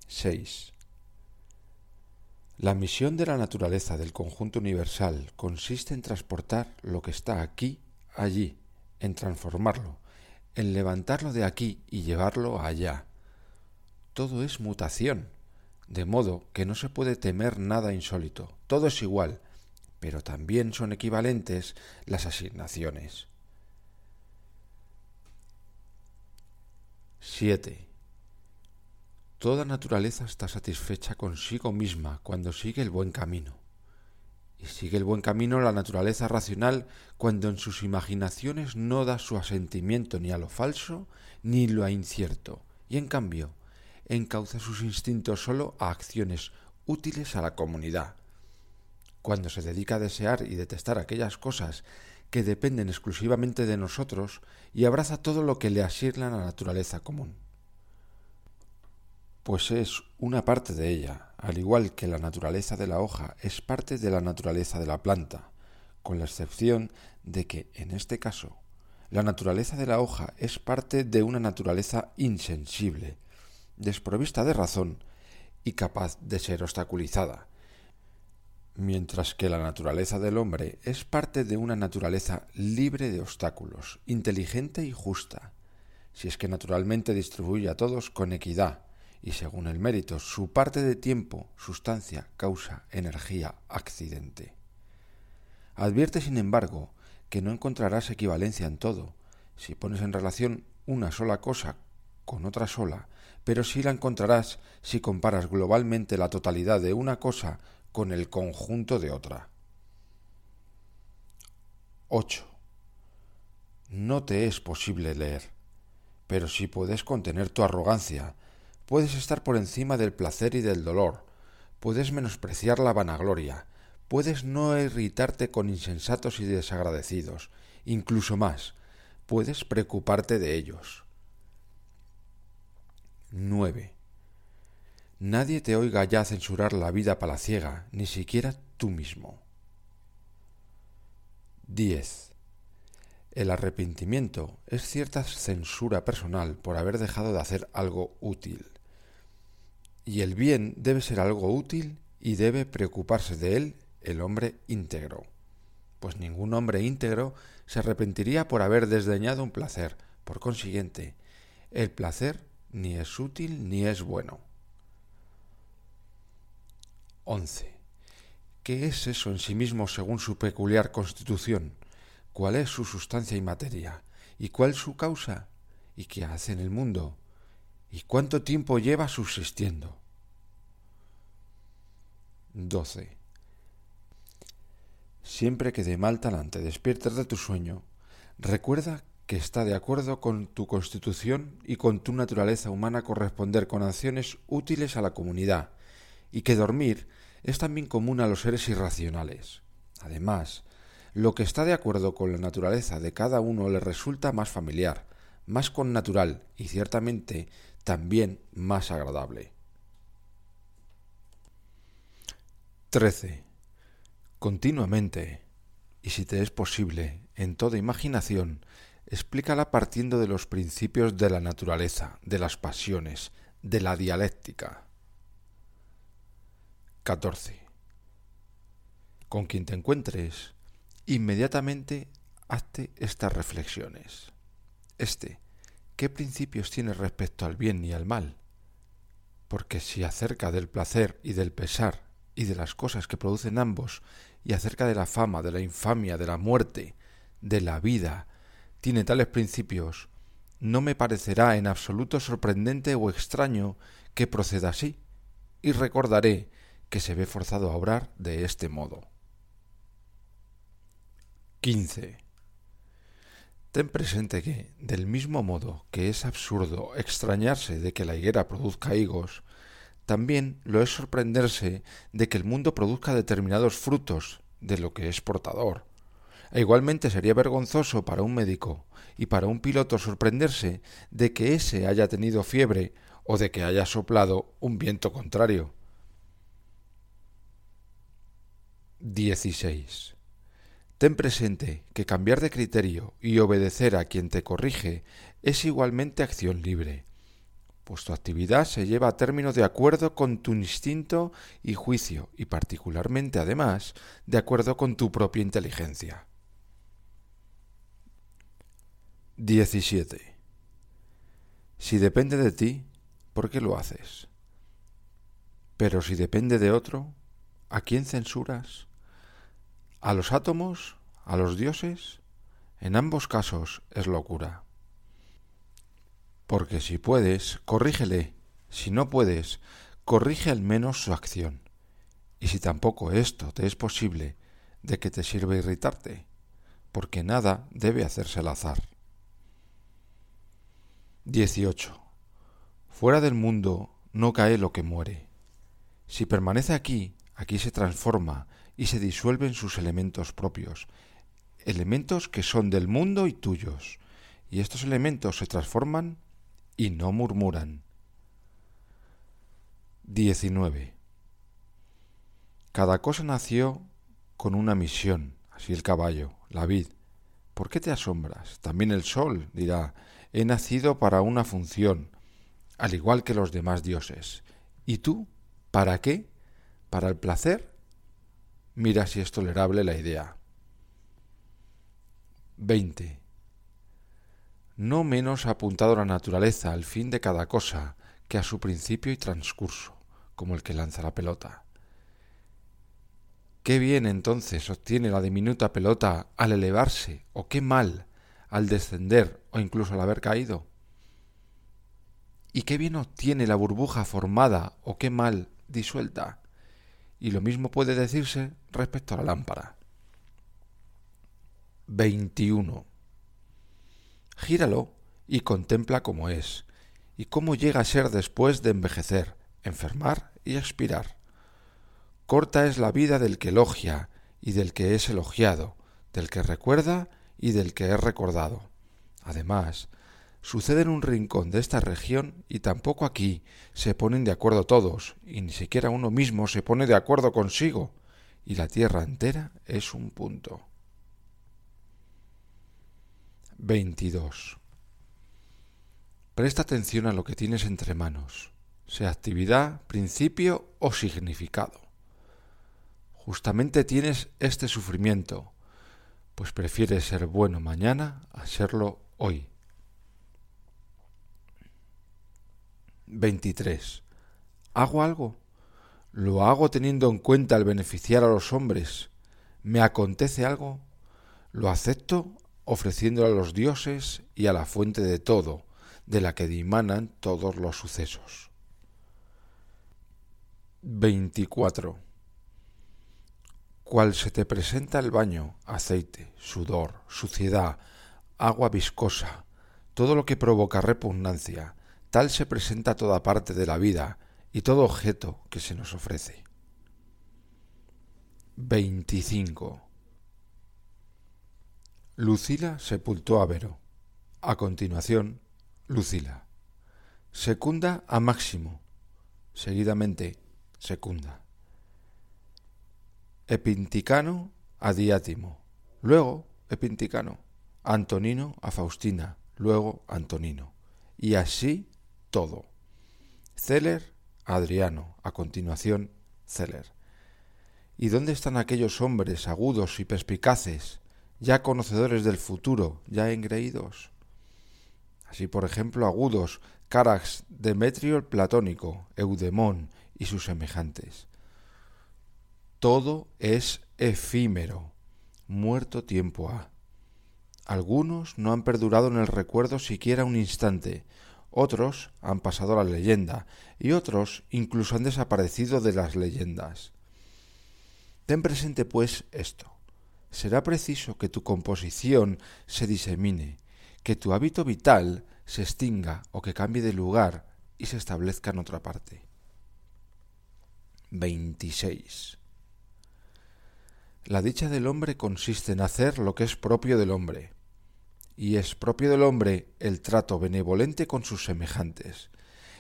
Speaker 1: 6. La misión de la naturaleza del conjunto universal consiste en transportar lo que está aquí, allí, en transformarlo, en levantarlo de aquí y llevarlo allá. Todo es mutación, de modo que no se puede temer nada insólito, todo es igual, pero también son equivalentes las asignaciones. 7. Toda naturaleza está satisfecha consigo misma cuando sigue el buen camino. Y sigue el buen camino la naturaleza racional cuando en sus imaginaciones no da su asentimiento ni a lo falso ni lo a incierto, y en cambio encauza sus instintos sólo a acciones útiles a la comunidad. Cuando se dedica a desear y detestar aquellas cosas que dependen exclusivamente de nosotros y abraza todo lo que le asigna la naturaleza común pues es una parte de ella, al igual que la naturaleza de la hoja es parte de la naturaleza de la planta, con la excepción de que, en este caso, la naturaleza de la hoja es parte de una naturaleza insensible, desprovista de razón y capaz de ser obstaculizada, mientras que la naturaleza del hombre es parte de una naturaleza libre de obstáculos, inteligente y justa, si es que naturalmente distribuye a todos con equidad, y según el mérito, su parte de tiempo, sustancia, causa, energía, accidente. Advierte, sin embargo, que no encontrarás equivalencia en todo, si pones en relación una sola cosa con otra sola, pero sí la encontrarás si comparas globalmente la totalidad de una cosa con el conjunto de otra. 8. No te es posible leer, pero si puedes contener tu arrogancia, Puedes estar por encima del placer y del dolor, puedes menospreciar la vanagloria, puedes no irritarte con insensatos y desagradecidos, incluso más, puedes preocuparte de ellos. 9. Nadie te oiga ya censurar la vida palaciega, ni siquiera tú mismo. 10. El arrepentimiento es cierta censura personal por haber dejado de hacer algo útil. Y el bien debe ser algo útil y debe preocuparse de él el hombre íntegro. Pues ningún hombre íntegro se arrepentiría por haber desdeñado un placer. Por consiguiente, el placer ni es útil ni es bueno. 11. ¿Qué es eso en sí mismo según su peculiar constitución? cuál es su sustancia y materia, y cuál su causa, y qué hace en el mundo, y cuánto tiempo lleva subsistiendo. 12. Siempre que de mal talante despiertes de tu sueño, recuerda que está de acuerdo con tu constitución y con tu naturaleza humana corresponder con acciones útiles a la comunidad, y que dormir es también común a los seres irracionales. Además, lo que está de acuerdo con la naturaleza de cada uno le resulta más familiar, más connatural y ciertamente también más agradable. 13. Continuamente, y si te es posible, en toda imaginación, explícala partiendo de los principios de la naturaleza, de las pasiones, de la dialéctica. 14. Con quien te encuentres, Inmediatamente hazte estas reflexiones. Este, ¿qué principios tiene respecto al bien y al mal? Porque si acerca del placer y del pesar y de las cosas que producen ambos, y acerca de la fama, de la infamia, de la muerte, de la vida, tiene tales principios, no me parecerá en absoluto sorprendente o extraño que proceda así, y recordaré que se ve forzado a obrar de este modo. 15. Ten presente que, del mismo modo que es absurdo extrañarse de que la higuera produzca higos, también lo es sorprenderse de que el mundo produzca determinados frutos de lo que es portador. E igualmente sería vergonzoso para un médico y para un piloto sorprenderse de que ése haya tenido fiebre o de que haya soplado un viento contrario. 16. Ten presente que cambiar de criterio y obedecer a quien te corrige es igualmente acción libre, pues tu actividad se lleva a término de acuerdo con tu instinto y juicio, y particularmente además de acuerdo con tu propia inteligencia. 17. Si depende de ti, ¿por qué lo haces? Pero si depende de otro, ¿a quién censuras? ¿A los átomos? ¿A los dioses? En ambos casos es locura. Porque si puedes, corrígele. Si no puedes, corrige al menos su acción. Y si tampoco esto te es posible, ¿de qué te sirve irritarte? Porque nada debe hacerse al azar. 18. Fuera del mundo no cae lo que muere. Si permanece aquí, aquí se transforma y se disuelven sus elementos propios, elementos que son del mundo y tuyos, y estos elementos se transforman y no murmuran. 19. Cada cosa nació con una misión, así el caballo, la vid. ¿Por qué te asombras? También el sol dirá, he nacido para una función, al igual que los demás dioses. ¿Y tú? ¿Para qué? ¿Para el placer? Mira si es tolerable la idea. 20. No menos ha apuntado la naturaleza al fin de cada cosa que a su principio y transcurso, como el que lanza la pelota. Qué bien entonces obtiene la diminuta pelota al elevarse, o qué mal al descender o incluso al haber caído. ¿Y qué bien obtiene la burbuja formada o qué mal disuelta? Y lo mismo puede decirse respecto a la lámpara. 21. Gíralo y contempla cómo es, y cómo llega a ser después de envejecer, enfermar y expirar. Corta es la vida del que elogia y del que es elogiado, del que recuerda y del que es recordado. Además, sucede en un rincón de esta región y tampoco aquí se ponen de acuerdo todos, y ni siquiera uno mismo se pone de acuerdo consigo, y la tierra entera es un punto. 22. Presta atención a lo que tienes entre manos, sea actividad, principio o significado. Justamente tienes este sufrimiento, pues prefieres ser bueno mañana a serlo hoy. 23. ¿Hago algo? ¿Lo hago teniendo en cuenta el beneficiar a los hombres? ¿Me acontece algo? ¿Lo acepto ofreciéndolo a los dioses y a la fuente de todo, de la que dimanan todos los sucesos? 24 cual se te presenta el baño, aceite, sudor, suciedad, agua viscosa, todo lo que provoca repugnancia, tal se presenta toda parte de la vida y todo objeto que se nos ofrece. 25. Lucila sepultó a Vero. A continuación, Lucila. Secunda a Máximo. Seguidamente, Secunda. Epinticano a Diátimo, luego Epinticano, Antonino a Faustina, luego Antonino, y así todo. Celer a Adriano, a continuación Celer. ¿Y dónde están aquellos hombres agudos y perspicaces, ya conocedores del futuro, ya engreídos? Así, por ejemplo, agudos, Carax, Demetrio el Platónico, Eudemón y sus semejantes todo es efímero, muerto tiempo ha. Algunos no han perdurado en el recuerdo siquiera un instante, otros han pasado a la leyenda, y otros incluso han desaparecido de las leyendas. Ten presente, pues, esto. Será preciso que tu composición se disemine, que tu hábito vital se extinga o que cambie de lugar y se establezca en otra parte. 26. La dicha del hombre consiste en hacer lo que es propio del hombre, y es propio del hombre el trato benevolente con sus semejantes,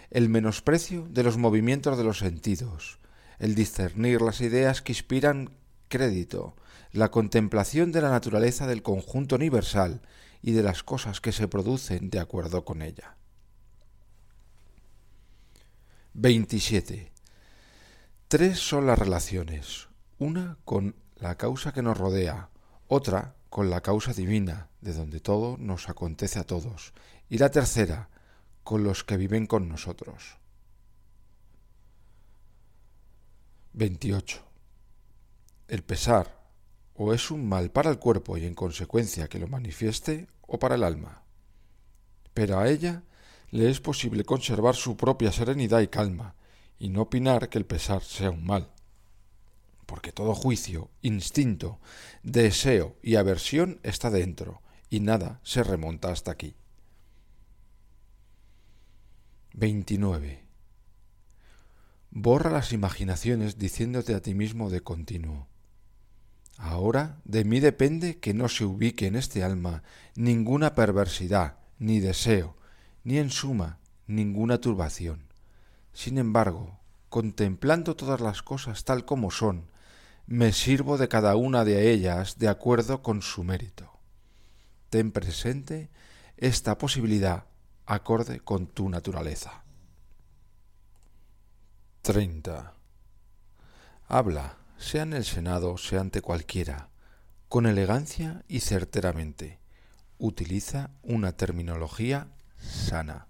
Speaker 1: el menosprecio de los movimientos de los sentidos, el discernir las ideas que inspiran crédito, la contemplación de la naturaleza del conjunto universal y de las cosas que se producen de acuerdo con ella. 27. Tres son las relaciones, una con la causa que nos rodea, otra con la causa divina, de donde todo nos acontece a todos, y la tercera con los que viven con nosotros. 28. El pesar o es un mal para el cuerpo y en consecuencia que lo manifieste o para el alma. Pero a ella le es posible conservar su propia serenidad y calma y no opinar que el pesar sea un mal. Porque todo juicio, instinto, deseo y aversión está dentro y nada se remonta hasta aquí. 29. Borra las imaginaciones diciéndote a ti mismo de continuo. Ahora de mí depende que no se ubique en este alma ninguna perversidad, ni deseo, ni en suma ninguna turbación. Sin embargo, contemplando todas las cosas tal como son, me sirvo de cada una de ellas de acuerdo con su mérito. Ten presente esta posibilidad acorde con tu naturaleza. 30. Habla, sea en el Senado, sea ante cualquiera, con elegancia y certeramente. Utiliza una terminología sana.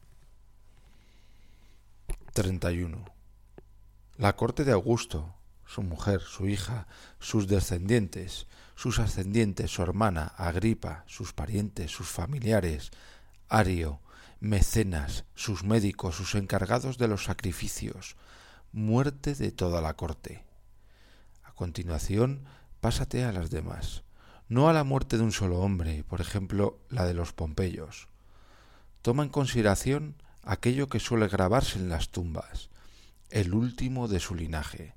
Speaker 1: 31. La corte de Augusto, su mujer, su hija, sus descendientes, sus ascendientes, su hermana, Agripa, sus parientes, sus familiares, Ario, mecenas, sus médicos, sus encargados de los sacrificios, muerte de toda la corte. A continuación, pásate a las demás, no a la muerte de un solo hombre, por ejemplo, la de los Pompeyos. Toma en consideración aquello que suele grabarse en las tumbas, el último de su linaje.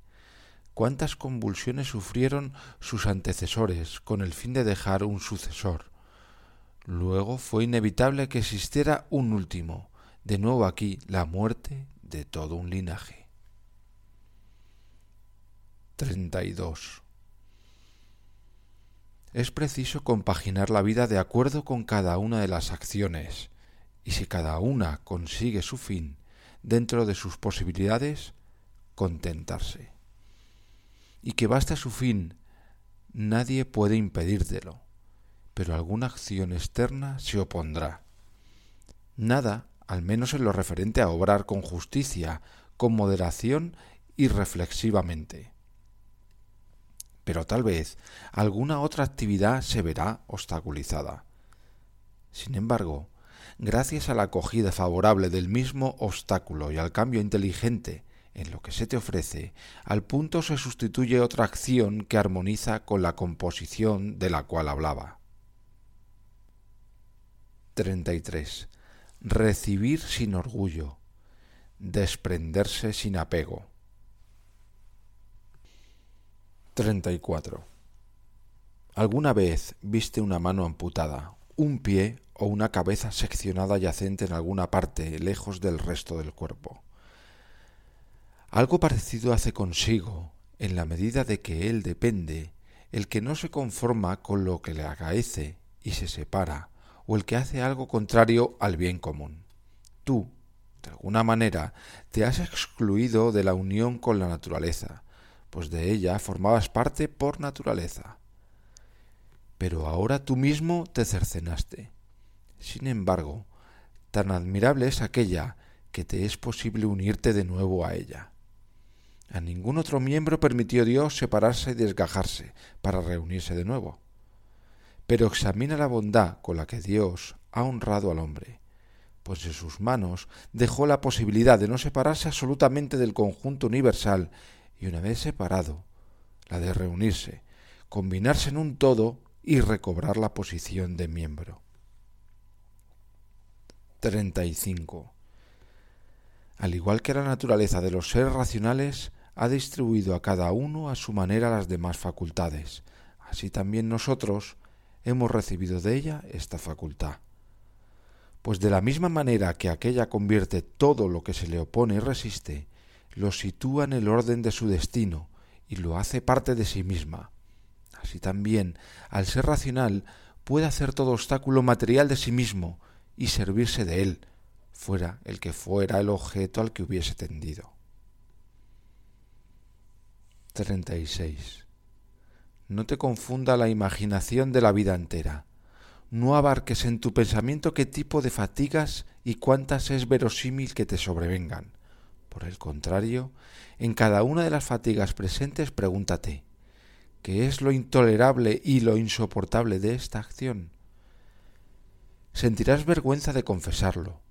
Speaker 1: Cuántas convulsiones sufrieron sus antecesores con el fin de dejar un sucesor, Luego fue inevitable que existiera un último, de nuevo aquí la muerte de todo un linaje. 32. Es preciso compaginar la vida de acuerdo con cada una de las acciones, y si cada una consigue su fin dentro de sus posibilidades, contentarse. Y que basta su fin, nadie puede impedírtelo pero alguna acción externa se opondrá. Nada, al menos en lo referente a obrar con justicia, con moderación y reflexivamente. Pero tal vez alguna otra actividad se verá obstaculizada. Sin embargo, gracias a la acogida favorable del mismo obstáculo y al cambio inteligente en lo que se te ofrece, al punto se sustituye otra acción que armoniza con la composición de la cual hablaba. 33. Recibir sin orgullo. Desprenderse sin apego. 34. ¿Alguna vez viste una mano amputada, un pie o una cabeza seccionada yacente en alguna parte lejos del resto del cuerpo? Algo parecido hace consigo, en la medida de que él depende, el que no se conforma con lo que le acaece y se separa, o el que hace algo contrario al bien común. Tú, de alguna manera, te has excluido de la unión con la naturaleza, pues de ella formabas parte por naturaleza. Pero ahora tú mismo te cercenaste. Sin embargo, tan admirable es aquella que te es posible unirte de nuevo a ella. A ningún otro miembro permitió Dios separarse y desgajarse para reunirse de nuevo pero examina la bondad con la que Dios ha honrado al hombre, pues en sus manos dejó la posibilidad de no separarse absolutamente del conjunto universal y una vez separado, la de reunirse, combinarse en un todo y recobrar la posición de miembro. 35. Al igual que la naturaleza de los seres racionales, ha distribuido a cada uno a su manera las demás facultades. Así también nosotros hemos recibido de ella esta facultad. Pues de la misma manera que aquella convierte todo lo que se le opone y resiste, lo sitúa en el orden de su destino y lo hace parte de sí misma. Así también, al ser racional, puede hacer todo obstáculo material de sí mismo y servirse de él, fuera el que fuera el objeto al que hubiese tendido. 36. No te confunda la imaginación de la vida entera. No abarques en tu pensamiento qué tipo de fatigas y cuántas es verosímil que te sobrevengan. Por el contrario, en cada una de las fatigas presentes pregúntate, ¿qué es lo intolerable y lo insoportable de esta acción? Sentirás vergüenza de confesarlo.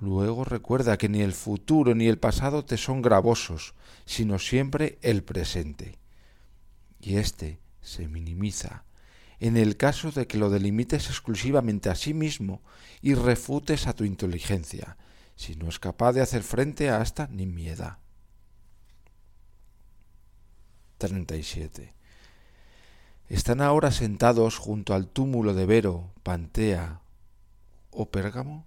Speaker 1: Luego recuerda que ni el futuro ni el pasado te son gravosos, sino siempre el presente. Y éste se minimiza en el caso de que lo delimites exclusivamente a sí mismo y refutes a tu inteligencia, si no es capaz de hacer frente a esta nimiedad. 37. Están ahora sentados junto al túmulo de Vero, Pantea o Pérgamo.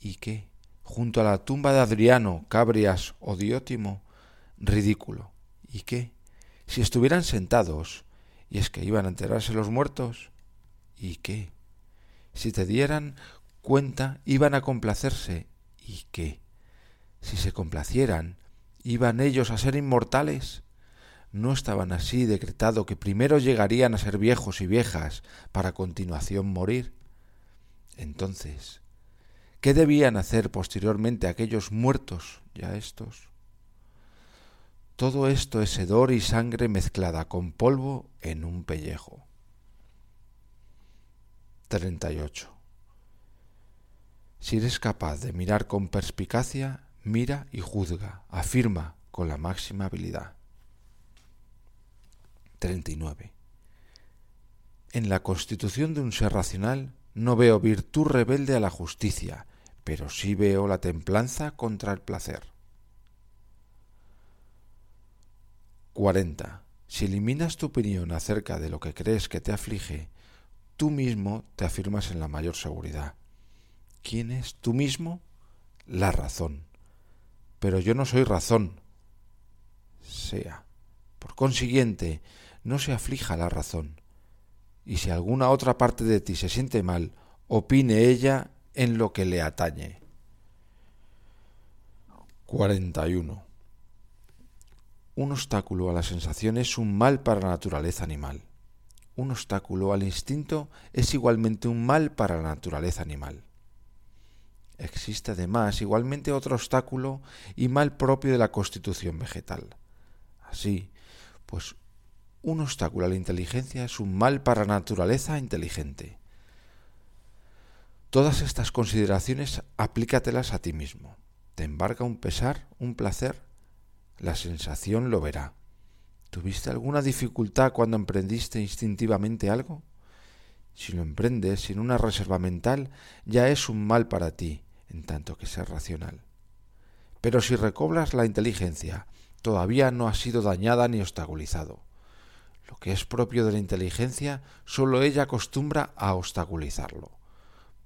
Speaker 1: ¿Y qué? Junto a la tumba de Adriano, Cabrias o Diótimo. Ridículo. ¿Y qué? Si estuvieran sentados, y es que iban a enterarse los muertos, ¿y qué? Si te dieran cuenta, iban a complacerse, ¿y qué? Si se complacieran, ¿iban ellos a ser inmortales? ¿No estaban así decretado que primero llegarían a ser viejos y viejas para continuación morir? Entonces, ¿qué debían hacer posteriormente aquellos muertos ya estos? Todo esto es hedor y sangre mezclada con polvo en un pellejo. 38. Si eres capaz de mirar con perspicacia, mira y juzga, afirma con la máxima habilidad. 39. En la constitución de un ser racional no veo virtud rebelde a la justicia, pero sí veo la templanza contra el placer. 40. Si eliminas tu opinión acerca de lo que crees que te aflige, tú mismo te afirmas en la mayor seguridad. ¿Quién es tú mismo? La razón. Pero yo no soy razón. Sea. Por consiguiente, no se aflija la razón. Y si alguna otra parte de ti se siente mal, opine ella en lo que le atañe. 41. Un obstáculo a la sensación es un mal para la naturaleza animal. Un obstáculo al instinto es igualmente un mal para la naturaleza animal. Existe además igualmente otro obstáculo y mal propio de la constitución vegetal. Así, pues un obstáculo a la inteligencia es un mal para la naturaleza inteligente. Todas estas consideraciones aplícatelas a ti mismo. ¿Te embarga un pesar, un placer? La sensación lo verá. ¿Tuviste alguna dificultad cuando emprendiste instintivamente algo? Si lo emprendes sin una reserva mental, ya es un mal para ti, en tanto que sea racional. Pero si recobras la inteligencia, todavía no ha sido dañada ni obstaculizado. Lo que es propio de la inteligencia, sólo ella acostumbra a obstaculizarlo.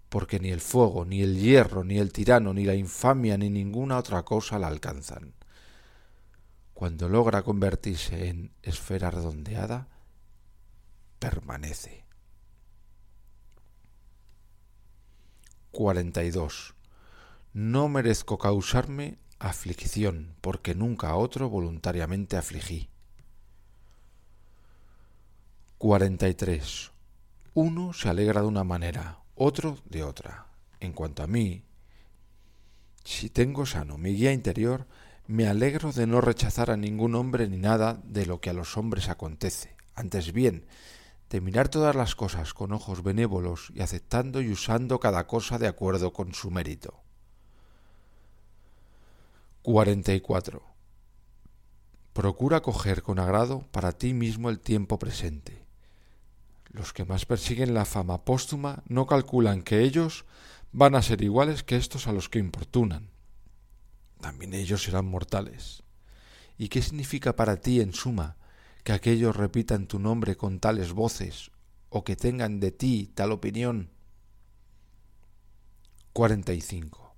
Speaker 1: Porque ni el fuego, ni el hierro, ni el tirano, ni la infamia, ni ninguna otra cosa la alcanzan cuando logra convertirse en esfera redondeada, permanece. 42. No merezco causarme aflicción, porque nunca a otro voluntariamente afligí. 43. Uno se alegra de una manera, otro de otra. En cuanto a mí, si tengo sano mi guía interior, me alegro de no rechazar a ningún hombre ni nada de lo que a los hombres acontece. Antes bien, de mirar todas las cosas con ojos benévolos y aceptando y usando cada cosa de acuerdo con su mérito. 44. Procura coger con agrado para ti mismo el tiempo presente. Los que más persiguen la fama póstuma no calculan que ellos van a ser iguales que estos a los que importunan también ellos serán mortales. ¿Y qué significa para ti, en suma, que aquellos repitan tu nombre con tales voces o que tengan de ti tal opinión? 45.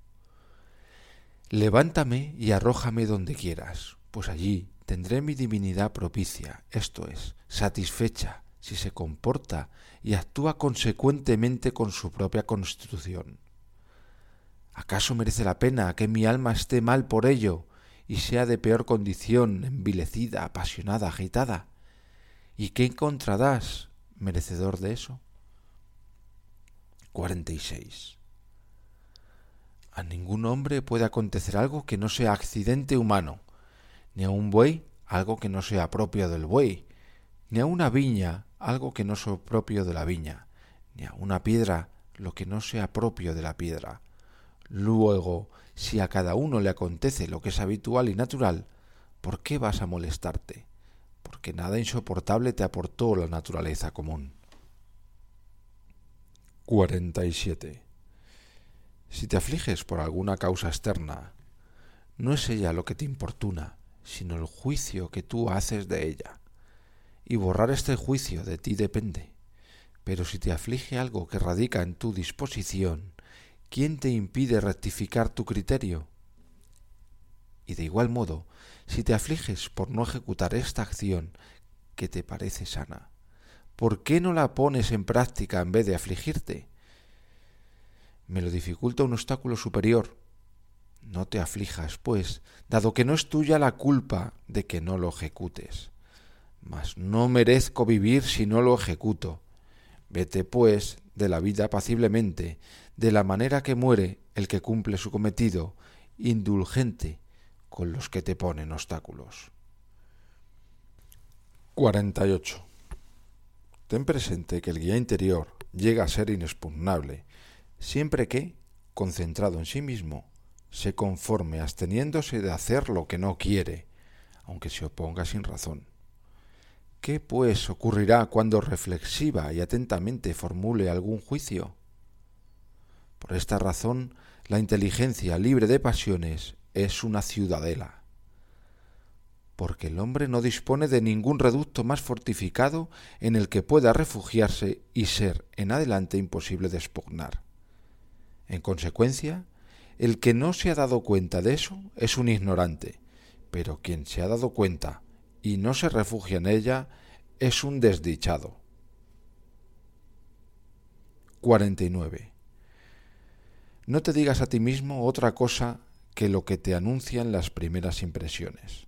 Speaker 1: Levántame y arrójame donde quieras, pues allí tendré mi divinidad propicia, esto es, satisfecha, si se comporta y actúa consecuentemente con su propia constitución. ¿Acaso merece la pena que mi alma esté mal por ello y sea de peor condición, envilecida, apasionada, agitada? ¿Y qué encontrarás merecedor de eso? 46. A ningún hombre puede acontecer algo que no sea accidente humano, ni a un buey algo que no sea propio del buey, ni a una viña algo que no sea propio de la viña, ni a una piedra lo que no sea propio de la piedra. Luego, si a cada uno le acontece lo que es habitual y natural, ¿por qué vas a molestarte? Porque nada insoportable te aportó la naturaleza común. 47. Si te afliges por alguna causa externa, no es ella lo que te importuna, sino el juicio que tú haces de ella. Y borrar este juicio de ti depende. Pero si te aflige algo que radica en tu disposición, ¿quién te impide rectificar tu criterio? Y de igual modo, si te afliges por no ejecutar esta acción que te parece sana, ¿por qué no la pones en práctica en vez de afligirte? me lo dificulta un obstáculo superior. No te aflijas, pues, dado que no es tuya la culpa de que no lo ejecutes. Mas no merezco vivir si no lo ejecuto. Vete, pues, de la vida apaciblemente, de la manera que muere el que cumple su cometido, indulgente con los que te ponen obstáculos. 48. Ten presente que el guía interior llega a ser inexpugnable siempre que, concentrado en sí mismo, se conforme absteniéndose de hacer lo que no quiere, aunque se oponga sin razón. ¿Qué, pues, ocurrirá cuando reflexiva y atentamente formule algún juicio? Por esta razón, la inteligencia libre de pasiones es una ciudadela, porque el hombre no dispone de ningún reducto más fortificado en el que pueda refugiarse y ser en adelante imposible de expugnar. En consecuencia, el que no se ha dado cuenta de eso es un ignorante, pero quien se ha dado cuenta y no se refugia en ella es un desdichado. 49. No te digas a ti mismo otra cosa que lo que te anuncian las primeras impresiones.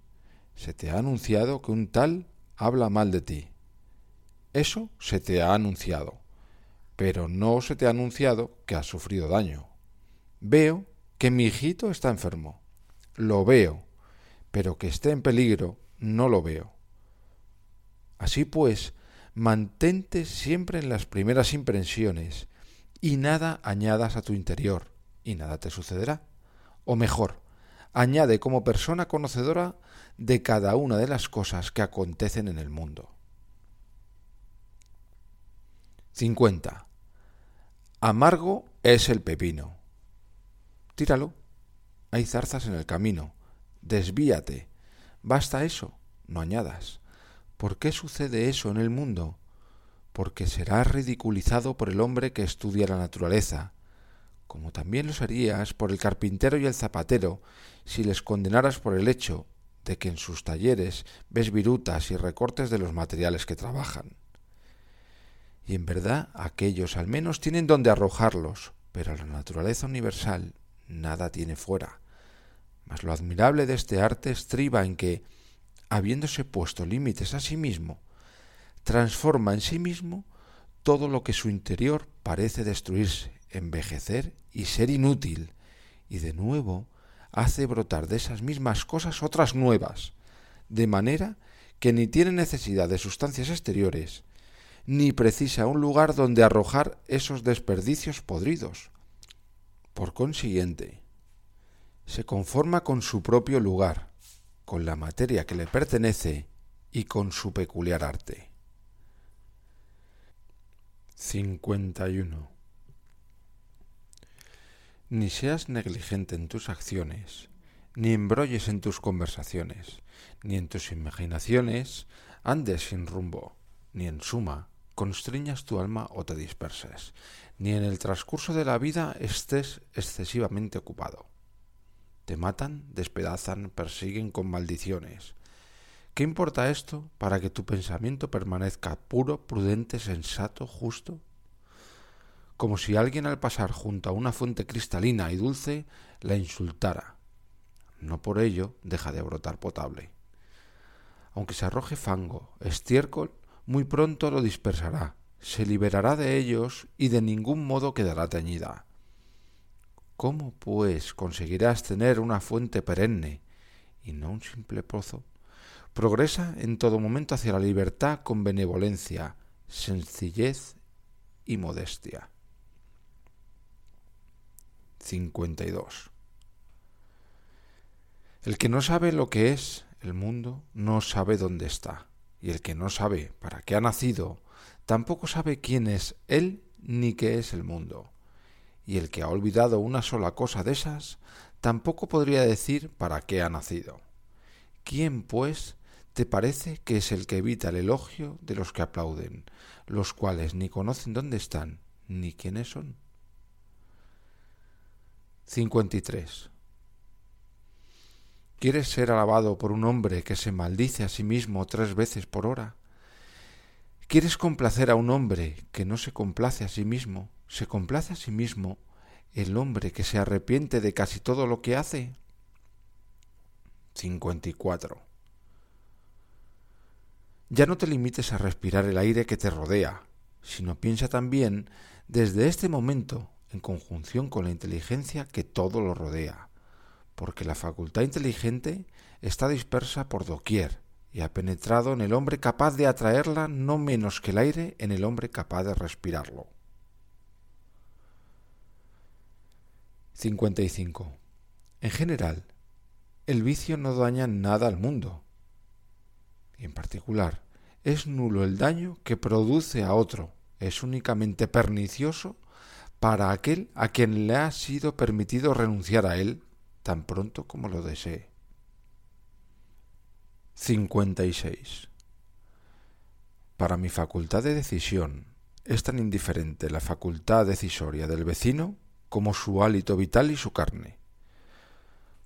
Speaker 1: Se te ha anunciado que un tal habla mal de ti. Eso se te ha anunciado pero no se te ha anunciado que has sufrido daño. Veo que mi hijito está enfermo. Lo veo, pero que esté en peligro no lo veo. Así pues, mantente siempre en las primeras impresiones y nada añadas a tu interior y nada te sucederá. O mejor, añade como persona conocedora de cada una de las cosas que acontecen en el mundo. 50. Amargo es el pepino. Tíralo. Hay zarzas en el camino. Desvíate. Basta eso. No añadas. ¿Por qué sucede eso en el mundo? Porque serás ridiculizado por el hombre que estudia la naturaleza, como también lo serías por el carpintero y el zapatero si les condenaras por el hecho de que en sus talleres ves virutas y recortes de los materiales que trabajan y en verdad aquellos al menos tienen donde arrojarlos, pero la naturaleza universal nada tiene fuera. Mas lo admirable de este arte estriba en que, habiéndose puesto límites a sí mismo, transforma en sí mismo todo lo que su interior parece destruirse, envejecer y ser inútil, y de nuevo hace brotar de esas mismas cosas otras nuevas, de manera que ni tiene necesidad de sustancias exteriores, ni precisa un lugar donde arrojar esos desperdicios podridos. Por consiguiente, se conforma con su propio lugar, con la materia que le pertenece y con su peculiar arte. 51. Ni seas negligente en tus acciones, ni embrolles en tus conversaciones, ni en tus imaginaciones andes sin rumbo, ni en suma constriñas tu alma o te disperses, ni en el transcurso de la vida estés excesivamente ocupado. Te matan, despedazan, persiguen con maldiciones. ¿Qué importa esto para que tu pensamiento permanezca puro, prudente, sensato, justo? Como si alguien al pasar junto a una fuente cristalina y dulce la insultara. No por ello deja de brotar potable. Aunque se arroje fango, estiércol, muy pronto lo dispersará, se liberará de ellos y de ningún modo quedará teñida. ¿Cómo, pues, conseguirás tener una fuente perenne y no un simple pozo? Progresa en todo momento hacia la libertad con benevolencia, sencillez y modestia. 52. El que no sabe lo que es el mundo no sabe dónde está, y el que no sabe para qué ha nacido tampoco sabe quién es él ni qué es el mundo y el que ha olvidado una sola cosa de esas, tampoco podría decir para qué ha nacido. ¿Quién, pues, te parece que es el que evita el elogio de los que aplauden, los cuales ni conocen dónde están, ni quiénes son? 53. ¿Quieres ser alabado por un hombre que se maldice a sí mismo tres veces por hora? ¿Quieres complacer a un hombre que no se complace a sí mismo? ¿Se complace a sí mismo el hombre que se arrepiente de casi todo lo que hace? 54. Ya no te limites a respirar el aire que te rodea, sino piensa también desde este momento en conjunción con la inteligencia que todo lo rodea, porque la facultad inteligente está dispersa por doquier y ha penetrado en el hombre capaz de atraerla no menos que el aire en el hombre capaz de respirarlo. 55. En general, el vicio no daña nada al mundo. En particular, es nulo el daño que produce a otro. Es únicamente pernicioso para aquel a quien le ha sido permitido renunciar a él tan pronto como lo desee. 56. Para mi facultad de decisión es tan indiferente la facultad decisoria del vecino como su hálito vital y su carne.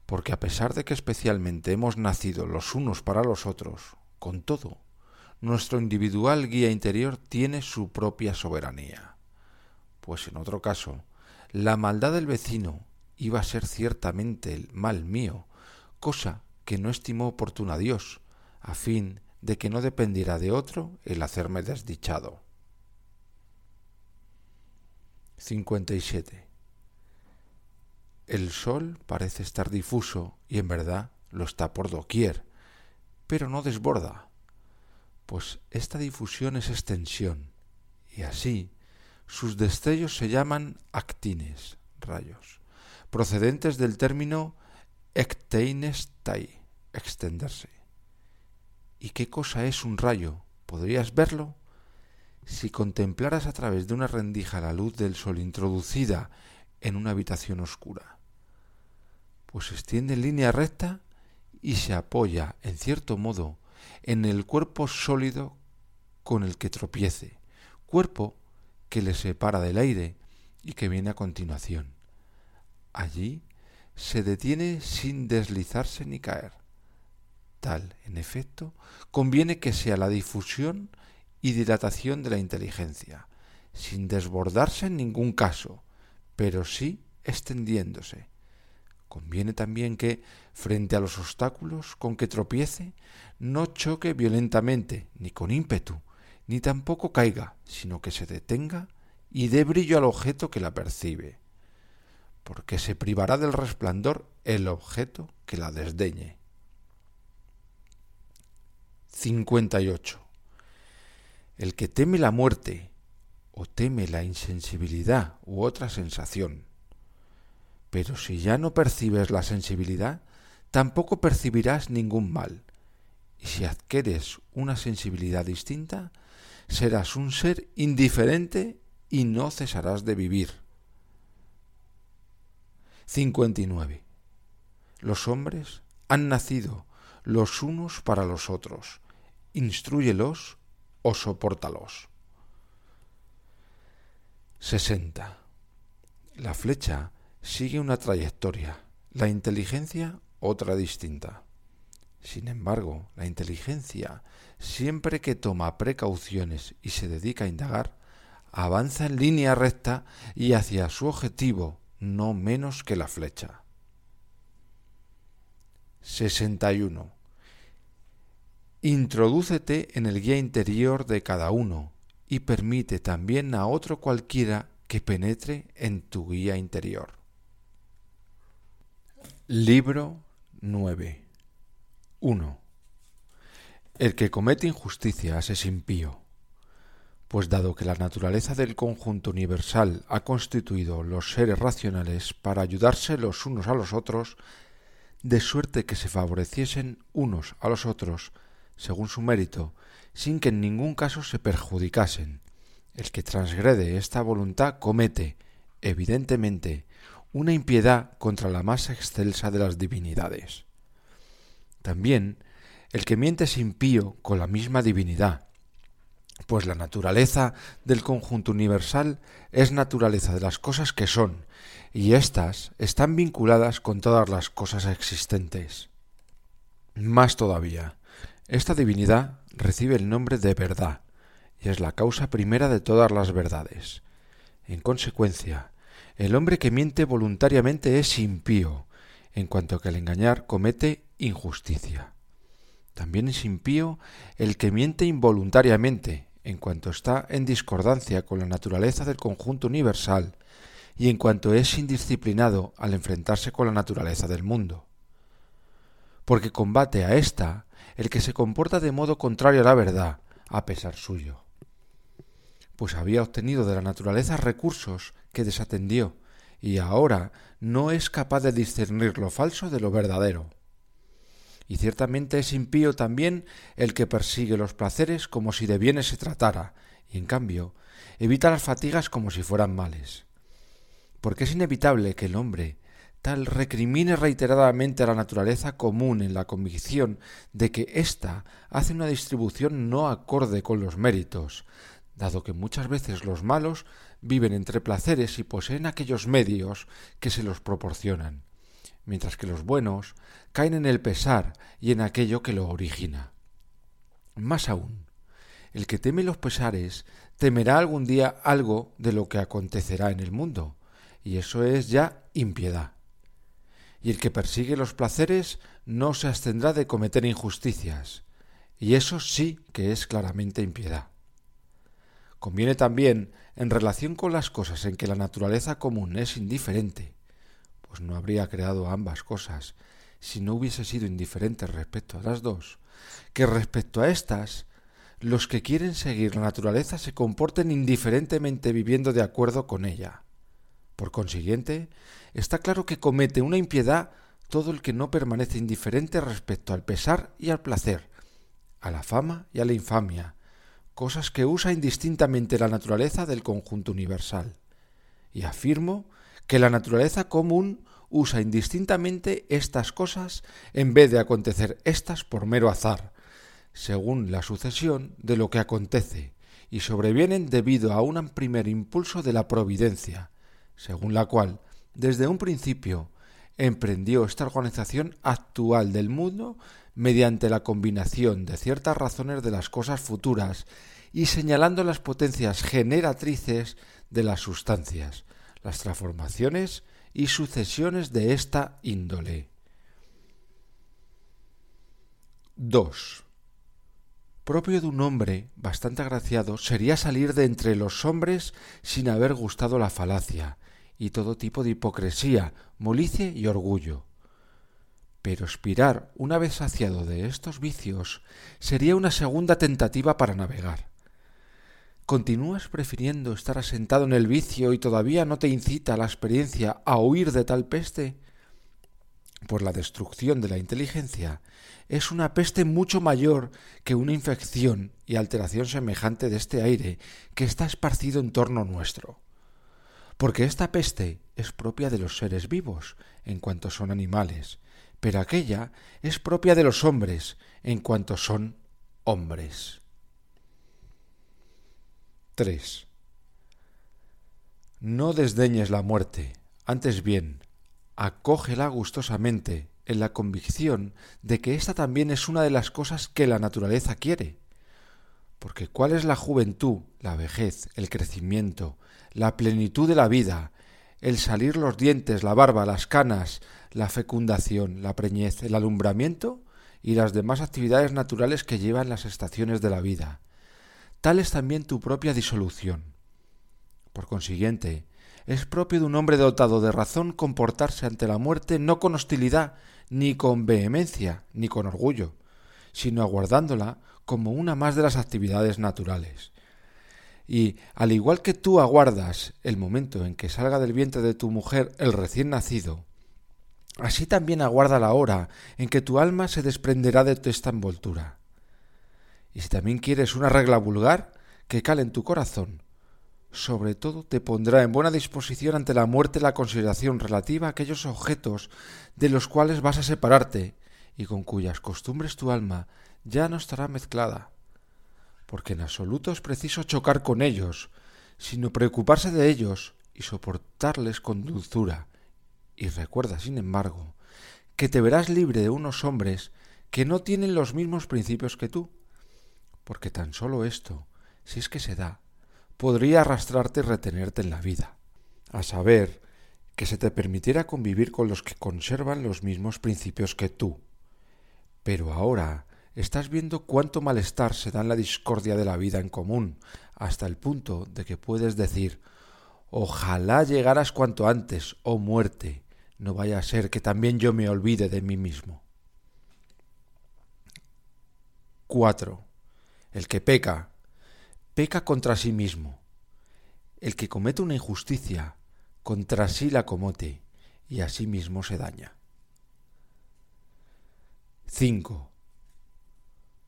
Speaker 1: Porque a pesar de que especialmente hemos nacido los unos para los otros, con todo, nuestro individual guía interior tiene su propia soberanía. Pues en otro caso, la maldad del vecino iba a ser ciertamente el mal mío, cosa que no estimó oportuna Dios, a fin de que no dependiera de otro el hacerme desdichado. 57. El sol parece estar difuso y en verdad lo está por doquier, pero no desborda, pues esta difusión es extensión, y así sus destellos se llaman actines, rayos, procedentes del término ecteinestai, extenderse. ¿Y qué cosa es un rayo? ¿Podrías verlo? Si contemplaras a través de una rendija la luz del sol introducida en una habitación oscura pues extiende en línea recta y se apoya, en cierto modo, en el cuerpo sólido con el que tropiece, cuerpo que le separa del aire y que viene a continuación. Allí se detiene sin deslizarse ni caer. Tal, en efecto, conviene que sea la difusión y dilatación de la inteligencia, sin desbordarse en ningún caso, pero sí extendiéndose, Conviene también que, frente a los obstáculos con que tropiece, no choque violentamente, ni con ímpetu, ni tampoco caiga, sino que se detenga y dé brillo al objeto que la percibe, porque se privará del resplandor el objeto que la desdeñe. 58. El que teme la muerte o teme la insensibilidad u otra sensación, pero si ya no percibes la sensibilidad, tampoco percibirás ningún mal. Y si adquieres una sensibilidad distinta, serás un ser indiferente y no cesarás de vivir. 59. los hombres, han nacido los unos para los otros. Instruyelos o sopórtalos. 60. La flecha sigue una trayectoria, la inteligencia otra distinta. Sin embargo, la inteligencia, siempre que toma precauciones y se dedica a indagar, avanza en línea recta y hacia su objetivo, no menos que la flecha. 61. Introdúcete en el guía interior de cada uno y permite también a otro cualquiera que penetre en tu guía interior. Libro 9. 1. El que comete injusticias es impío, pues dado que la naturaleza del conjunto universal ha constituido los seres racionales para ayudarse los unos a los otros, de suerte que se favoreciesen unos a los otros según su mérito, sin que en ningún caso se perjudicasen. El que transgrede esta voluntad comete, evidentemente, una impiedad contra la más excelsa de las divinidades. También el que miente es impío con la misma divinidad, pues la naturaleza del conjunto universal es naturaleza de las cosas que son, y éstas están vinculadas con todas las cosas existentes. Más todavía, esta divinidad recibe el nombre de verdad, y es la causa primera de todas las verdades. En consecuencia, el hombre que miente voluntariamente es impío, en cuanto que al engañar comete injusticia. También es impío el que miente involuntariamente, en cuanto está en discordancia con la naturaleza del conjunto universal, y en cuanto es indisciplinado al enfrentarse con la naturaleza del mundo. Porque combate a ésta el que se comporta de modo contrario a la verdad, a pesar suyo pues había obtenido de la naturaleza recursos que desatendió, y ahora no es capaz de discernir lo falso de lo verdadero. Y ciertamente es impío también el que persigue los placeres como si de bienes se tratara, y en cambio evita las fatigas como si fueran males. Porque es inevitable que el hombre tal recrimine reiteradamente a la naturaleza común en la convicción de que ésta hace una distribución no acorde con los méritos, dado que muchas veces los malos viven entre placeres y poseen aquellos medios que se los proporcionan, mientras que los buenos caen en el pesar y en aquello que lo origina. Más aún, el que teme los pesares temerá algún día algo de lo que acontecerá en el mundo, y eso es ya impiedad. Y el que persigue los placeres no se abstendrá de cometer injusticias, y eso sí que es claramente impiedad. Conviene también, en relación con las cosas en que la naturaleza común es indiferente, pues no habría creado ambas cosas si no hubiese sido indiferente respecto a las dos, que respecto a éstas, los que quieren seguir la naturaleza se comporten indiferentemente viviendo de acuerdo con ella. Por consiguiente, está claro que comete una impiedad todo el que no permanece indiferente respecto al pesar y al placer, a la fama y a la infamia, cosas que usa indistintamente la naturaleza del conjunto universal. Y afirmo que la naturaleza común usa indistintamente estas cosas en vez de acontecer éstas por mero azar, según la sucesión de lo que acontece, y sobrevienen debido a un primer impulso de la providencia, según la cual, desde un principio, emprendió esta organización actual del mundo mediante la combinación de ciertas razones de las cosas futuras y señalando las potencias generatrices de las sustancias, las transformaciones y sucesiones de esta índole. 2. Propio de un hombre bastante agraciado sería salir de entre los hombres sin haber gustado la falacia y todo tipo de hipocresía, molicie y orgullo pero expirar una vez saciado de estos vicios sería una segunda tentativa para navegar. ¿Continúas prefiriendo estar asentado en el vicio y todavía no te incita la experiencia a huir de tal peste? Por la destrucción de la inteligencia es una peste mucho mayor que una infección y alteración semejante de este aire que está esparcido en torno nuestro. Porque esta peste es propia de los seres vivos, en cuanto son animales, pero aquella es propia de los hombres en cuanto son hombres. 3. No desdeñes la muerte, antes bien, acógela gustosamente en la convicción de que esta también es una de las cosas que la naturaleza quiere. Porque ¿cuál es la juventud, la vejez, el crecimiento, la plenitud de la vida, el salir los dientes, la barba, las canas, la fecundación, la preñez, el alumbramiento y las demás actividades naturales que llevan las estaciones de la vida? Tal es también tu propia disolución. Por consiguiente, es propio de un hombre dotado de razón comportarse ante la muerte no con hostilidad, ni con vehemencia, ni con orgullo, sino aguardándola como una más de las actividades naturales. Y, al igual que tú aguardas el momento en que salga del vientre de tu mujer el recién nacido, así también aguarda la hora en que tu alma se desprenderá de esta envoltura. Y si también quieres una regla vulgar, que cale en tu corazón, sobre todo te pondrá en buena disposición ante la muerte la consideración relativa a aquellos objetos de los cuales vas a separarte y con cuyas costumbres tu alma ya no estará mezclada. Porque en absoluto es preciso chocar con ellos, sino preocuparse de ellos y soportarles con dulzura. Y recuerda, sin embargo, que te verás libre de unos hombres que no tienen los mismos principios que tú, porque tan solo esto, si es que se da, podría arrastrarte y retenerte en la vida, a saber, que se te permitiera convivir con los que conservan los mismos principios que tú. Pero ahora estás viendo cuánto malestar se da en la discordia de la vida en común, hasta el punto de que puedes decir Ojalá llegaras cuanto antes, oh muerte, no vaya a ser que también yo me olvide de mí mismo. 4. El que peca peca contra sí mismo. El que comete una injusticia, contra sí la comete, y a sí mismo se daña. 5.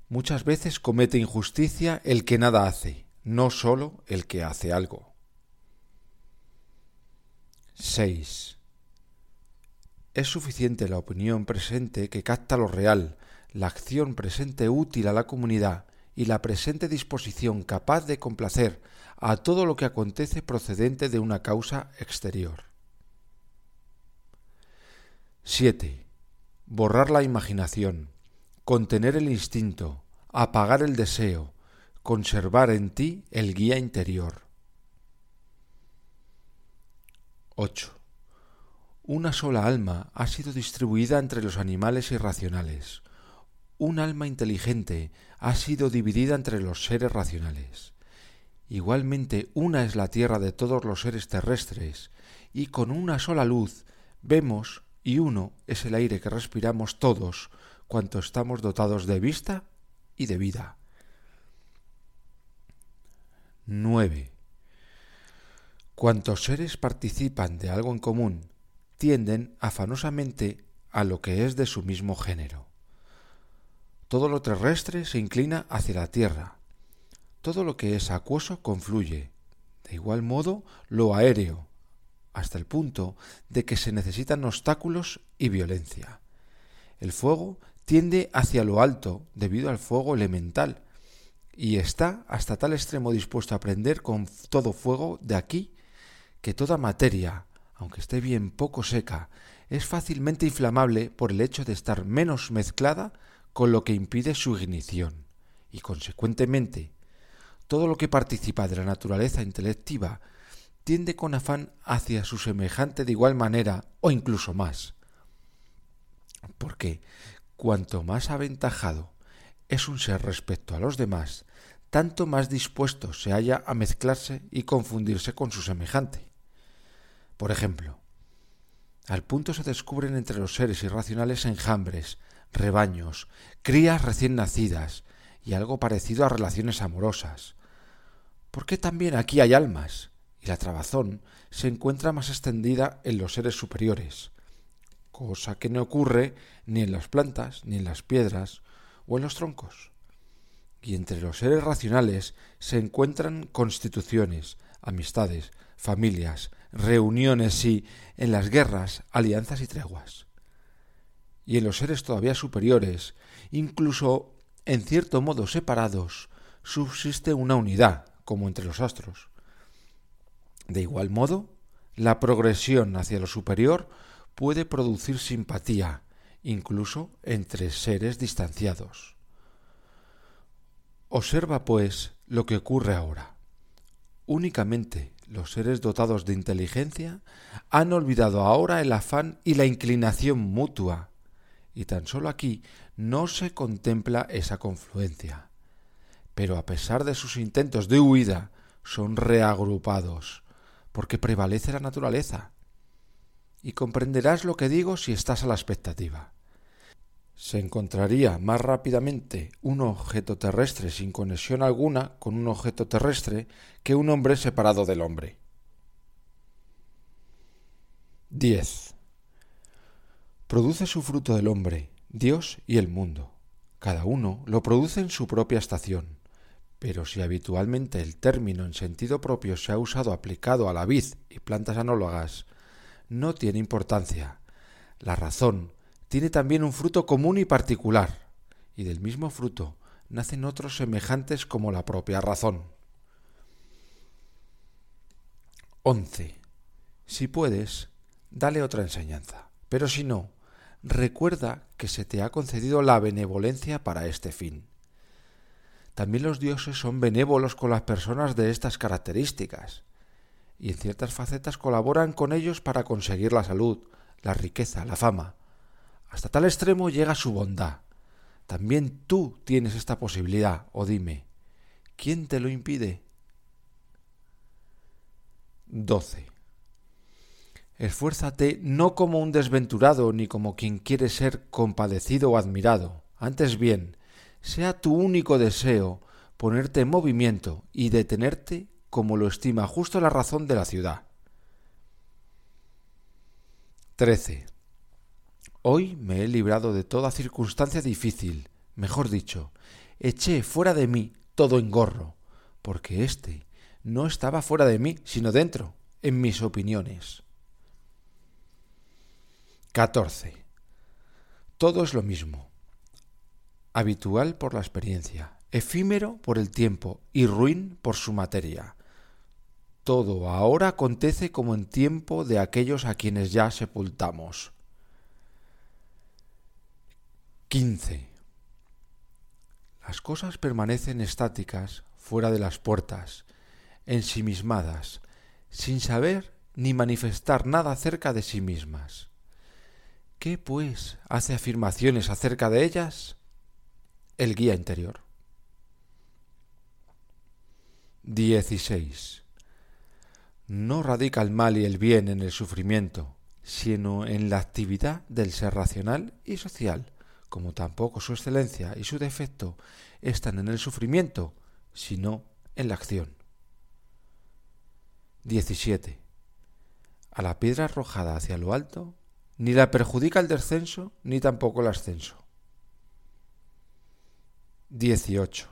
Speaker 1: Muchas veces comete injusticia el que nada hace, no sólo el que hace algo. 6. Es suficiente la opinión presente que capta lo real, la acción presente útil a la comunidad, y la presente disposición capaz de complacer a todo lo que acontece procedente de una causa exterior. 7. Borrar la imaginación, contener el instinto, apagar el deseo, conservar en ti el guía interior. 8. Una sola alma ha sido distribuida entre los animales irracionales, un alma inteligente ha sido dividida entre los seres racionales. Igualmente una es la tierra de todos los seres terrestres, y con una sola luz vemos y uno es el aire que respiramos todos cuanto estamos dotados de vista y de vida. 9. Cuantos seres participan de algo en común tienden afanosamente a lo que es de su mismo género. Todo lo terrestre se inclina hacia la tierra. Todo lo que es acuoso confluye. De igual modo, lo aéreo, hasta el punto de que se necesitan obstáculos y violencia. El fuego tiende hacia lo alto debido al fuego elemental, y está hasta tal extremo dispuesto a prender con todo fuego de aquí que toda materia, aunque esté bien poco seca, es fácilmente inflamable por el hecho de estar menos mezclada con lo que impide su ignición, y consecuentemente todo lo que participa de la naturaleza intelectiva tiende con afán hacia su semejante de igual manera o incluso más. Porque cuanto más aventajado es un ser respecto a los demás, tanto más dispuesto se halla a mezclarse y confundirse con su semejante. Por ejemplo, al punto se descubren entre los seres irracionales enjambres, rebaños, crías recién nacidas y algo parecido a relaciones amorosas. Porque también aquí hay almas, y la trabazón se encuentra más extendida en los seres superiores, cosa que no ocurre ni en las plantas, ni en las piedras, o en los troncos. Y entre los seres racionales se encuentran constituciones, amistades, familias, reuniones y, en las guerras, alianzas y treguas. y en los seres todavía superiores, incluso en cierto modo separados, subsiste una unidad, como entre los astros. De igual modo, la progresión hacia lo superior puede producir simpatía, incluso entre seres distanciados. Observa, pues, lo que ocurre ahora. Únicamente los seres dotados de inteligencia han olvidado ahora el afán y la inclinación mutua, y tan solo aquí no se contempla esa confluencia. Pero a pesar de sus intentos de huida, son reagrupados, porque prevalece la naturaleza. Y comprenderás lo que digo si estás a la expectativa. Se encontraría más rápidamente un objeto terrestre sin conexión alguna con un objeto terrestre que un hombre separado del hombre. 10. Produce su fruto del hombre, Dios y el mundo. Cada uno lo produce en su propia estación. Pero si habitualmente el término en sentido propio se ha usado aplicado a la vid y plantas anólogas, no tiene importancia. La razón tiene también un fruto común y particular, y del mismo fruto nacen otros semejantes como la propia razón. 11. Si puedes, dale otra enseñanza, pero si no, recuerda que se te ha concedido la benevolencia para este fin. También los dioses son benévolos con las personas de estas características, y en ciertas facetas colaboran con ellos para conseguir la salud, la riqueza, la fama. Hasta tal extremo llega su bondad. También tú tienes esta posibilidad, o dime, ¿quién te lo impide? 12. Esfuérzate no como un desventurado ni como quien quiere ser compadecido o admirado, antes bien, sea tu único deseo ponerte en movimiento y detenerte como lo estima justo la razón de la ciudad. 13. Hoy me he librado de toda circunstancia difícil, mejor dicho, eché fuera de mí todo engorro, porque éste no estaba fuera de mí, sino dentro, en mis opiniones. 14. Todo es lo mismo habitual por la experiencia, efímero por el tiempo y ruin por su materia. Todo ahora acontece como en tiempo de aquellos a quienes ya sepultamos. 15. Las cosas permanecen estáticas fuera de las puertas, ensimismadas, sin saber ni manifestar nada acerca de sí mismas. ¿Qué, pues, hace afirmaciones acerca de ellas? el guía interior. 16. No radica el mal y el bien en el sufrimiento, sino en la actividad del ser racional y social, como tampoco su excelencia y su defecto están en el sufrimiento, sino en la acción. 17. A la piedra arrojada hacia lo alto, ni la perjudica el descenso, ni tampoco el ascenso. 18.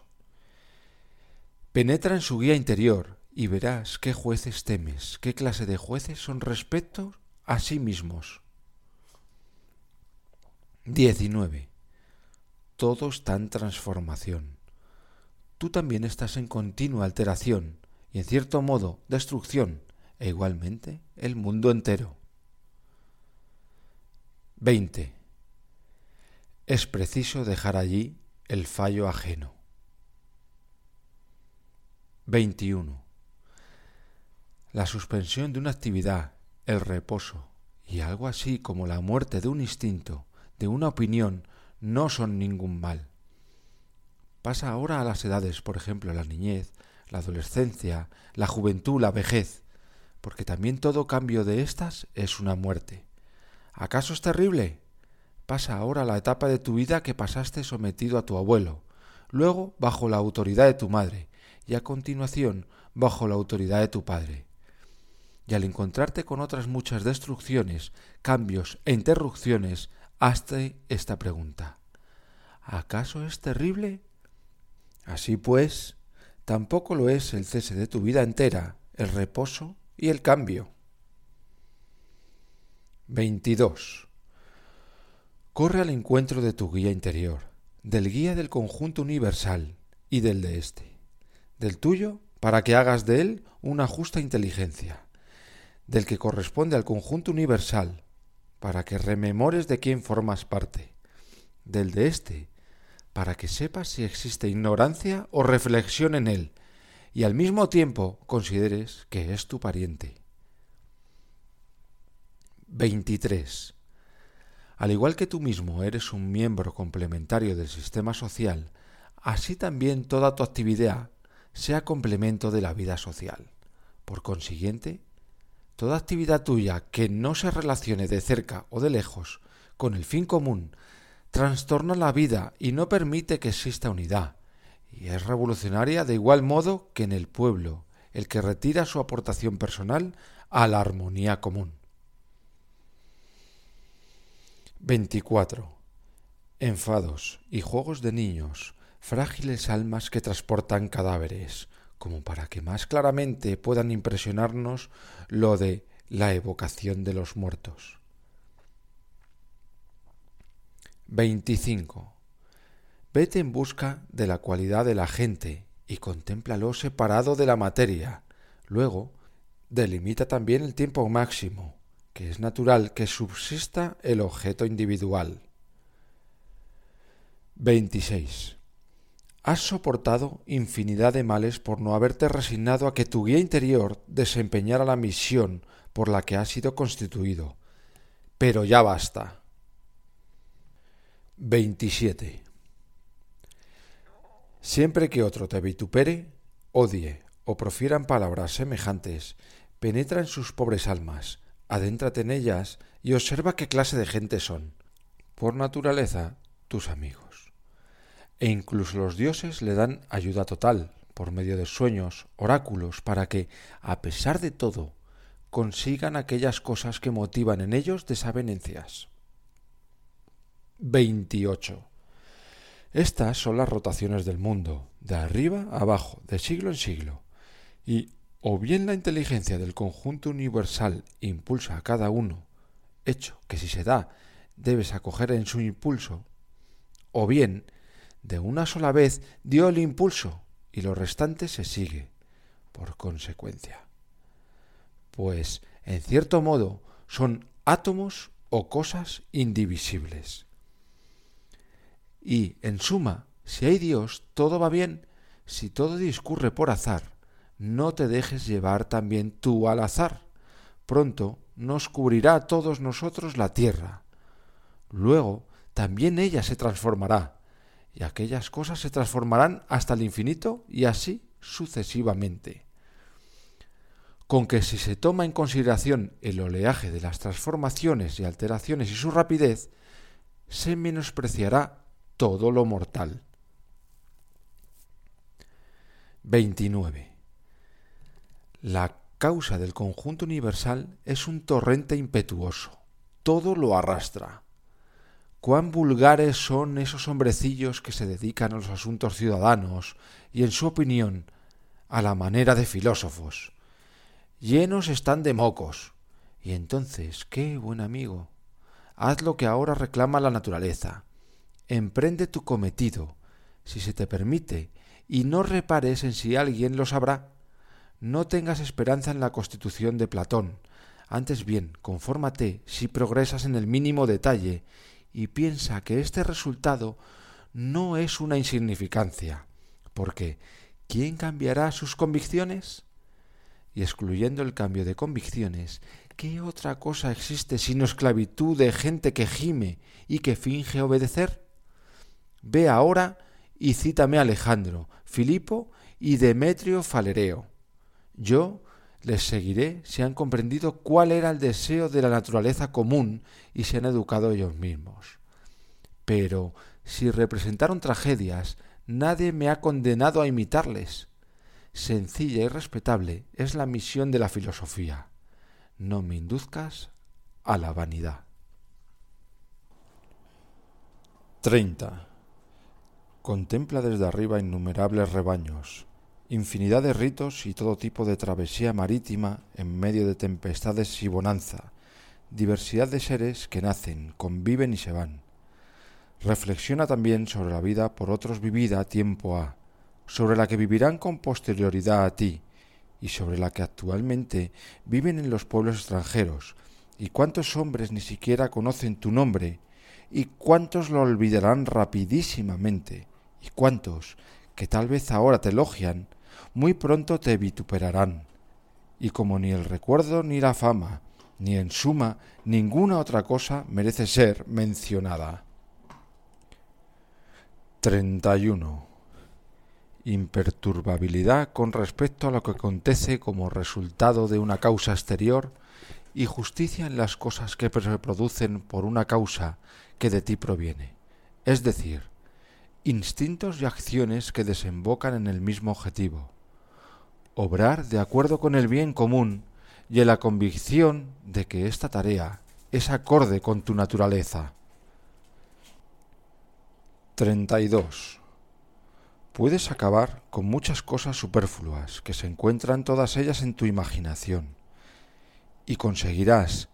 Speaker 1: Penetra en su guía interior y verás qué jueces temes, qué clase de jueces son respecto a sí mismos. 19. Todo está en transformación. Tú también estás en continua alteración y en cierto modo destrucción, e igualmente el mundo entero. 20. Es preciso dejar allí el fallo ajeno. 21. La suspensión de una actividad, el reposo y algo así como la muerte de un instinto, de una opinión, no son ningún mal. Pasa ahora a las edades, por ejemplo, la niñez, la adolescencia, la juventud, la vejez, porque también todo cambio de éstas es una muerte. ¿Acaso es terrible? Pasa ahora la etapa de tu vida que pasaste sometido a tu abuelo, luego bajo la autoridad de tu madre, y a continuación bajo la autoridad de tu padre. Y al encontrarte con otras muchas destrucciones, cambios e interrupciones, hazte esta pregunta. ¿Acaso es terrible? Así pues, tampoco lo es el cese de tu vida entera, el reposo y el cambio. 22. Corre al encuentro de tu guía interior, del guía del conjunto universal y del de éste, del tuyo para que hagas de él una justa inteligencia, del que corresponde al conjunto universal para que rememores de quién formas parte, del de éste para que sepas si existe ignorancia o reflexión en él, y al mismo tiempo consideres que es tu pariente. 23. Al igual que tú mismo eres un miembro complementario del sistema social, así también toda tu actividad sea complemento de la vida social. Por consiguiente, toda actividad tuya que no se relacione de cerca o de lejos con el fin común trastorna la vida y no permite que exista unidad, y es revolucionaria de igual modo que en el pueblo, el que retira su aportación personal a la armonía común. 24. Enfados y juegos de niños, frágiles almas que transportan cadáveres, como para que más claramente puedan impresionarnos lo de la evocación de los muertos. 25. Vete en busca de la cualidad de la gente y contémplalo separado de la materia. Luego, delimita también el tiempo máximo, que es natural que subsista el objeto individual. 26. Has soportado infinidad de males por no haberte resignado a que tu guía interior desempeñara la misión por la que has sido constituido. Pero ya basta. 27. Siempre que otro te vitupere, odie o profieran palabras semejantes, penetra en sus pobres almas, adéntrate en ellas y observa qué clase de gente son. Por naturaleza, tus amigos. E incluso los dioses le dan ayuda total, por medio de sueños, oráculos, para que, a pesar de todo, consigan aquellas cosas que motivan en ellos desavenencias. 28. Estas son las rotaciones del mundo, de arriba a abajo, de siglo en siglo, y o bien la inteligencia del conjunto universal impulsa a cada uno, hecho que si se da debes acoger en su impulso, o bien de una sola vez dio el impulso y lo restante se sigue por consecuencia. Pues, en cierto modo, son átomos o cosas indivisibles. Y, en suma, si hay Dios, todo va bien, si todo discurre por azar, no te dejes llevar también tú al azar. Pronto nos cubrirá a todos nosotros la tierra. Luego también ella se transformará, y aquellas cosas se transformarán hasta el infinito y así sucesivamente. Con que si se toma en consideración el oleaje de las transformaciones y alteraciones y su rapidez, se menospreciará todo lo mortal. 29. La causa del conjunto universal es un torrente impetuoso. Todo lo arrastra. Cuán vulgares son esos hombrecillos que se dedican a los asuntos ciudadanos y, en su opinión, a la manera de filósofos. Llenos están de mocos. Y entonces, qué buen amigo, haz lo que ahora reclama la naturaleza emprende tu cometido, si se te permite, y no repares en si alguien lo sabrá. No tengas esperanza en la constitución de Platón, antes bien, confórmate si progresas en el mínimo detalle, y piensa que este resultado no es una insignificancia, porque ¿quién cambiará sus convicciones? Y excluyendo el cambio de convicciones, ¿qué otra cosa existe sino esclavitud de gente que gime y que finge obedecer? Ve ahora y cítame a Alejandro, Filipo y Demetrio Falereo. Yo les seguiré si han comprendido cuál era el deseo de la naturaleza común y se han educado ellos mismos. Pero si representaron tragedias, nadie me ha condenado a imitarles. Sencilla y respetable es la misión de la filosofía. No me induzcas a la vanidad. 30. Contempla desde arriba innumerables rebaños, infinidad de ritos y todo tipo de travesía marítima en medio de tempestades y bonanza, diversidad de seres que nacen, conviven y se van. reflexiona también sobre la vida por otros vivida tiempo A, sobre la que vivirán con posterioridad a ti, y sobre la que actualmente viven en los pueblos extranjeros, y cuántos hombres ni siquiera conocen tu nombre, y cuántos lo olvidarán rapidísimamente, y cuántos, que tal vez ahora te elogian, muy pronto te vituperarán. Y como ni el recuerdo ni la fama, ni en suma ninguna otra cosa merece ser mencionada. 31. Imperturbabilidad con respecto a lo que acontece como resultado de una causa exterior y justicia en las cosas que se producen por una causa que de ti proviene, es decir, instintos y acciones que desembocan en el mismo objetivo, obrar de acuerdo con el bien común y en la convicción de que esta tarea es acorde con tu naturaleza. 32. Puedes acabar con muchas cosas superfluas que se encuentran todas ellas en tu imaginación y conseguirás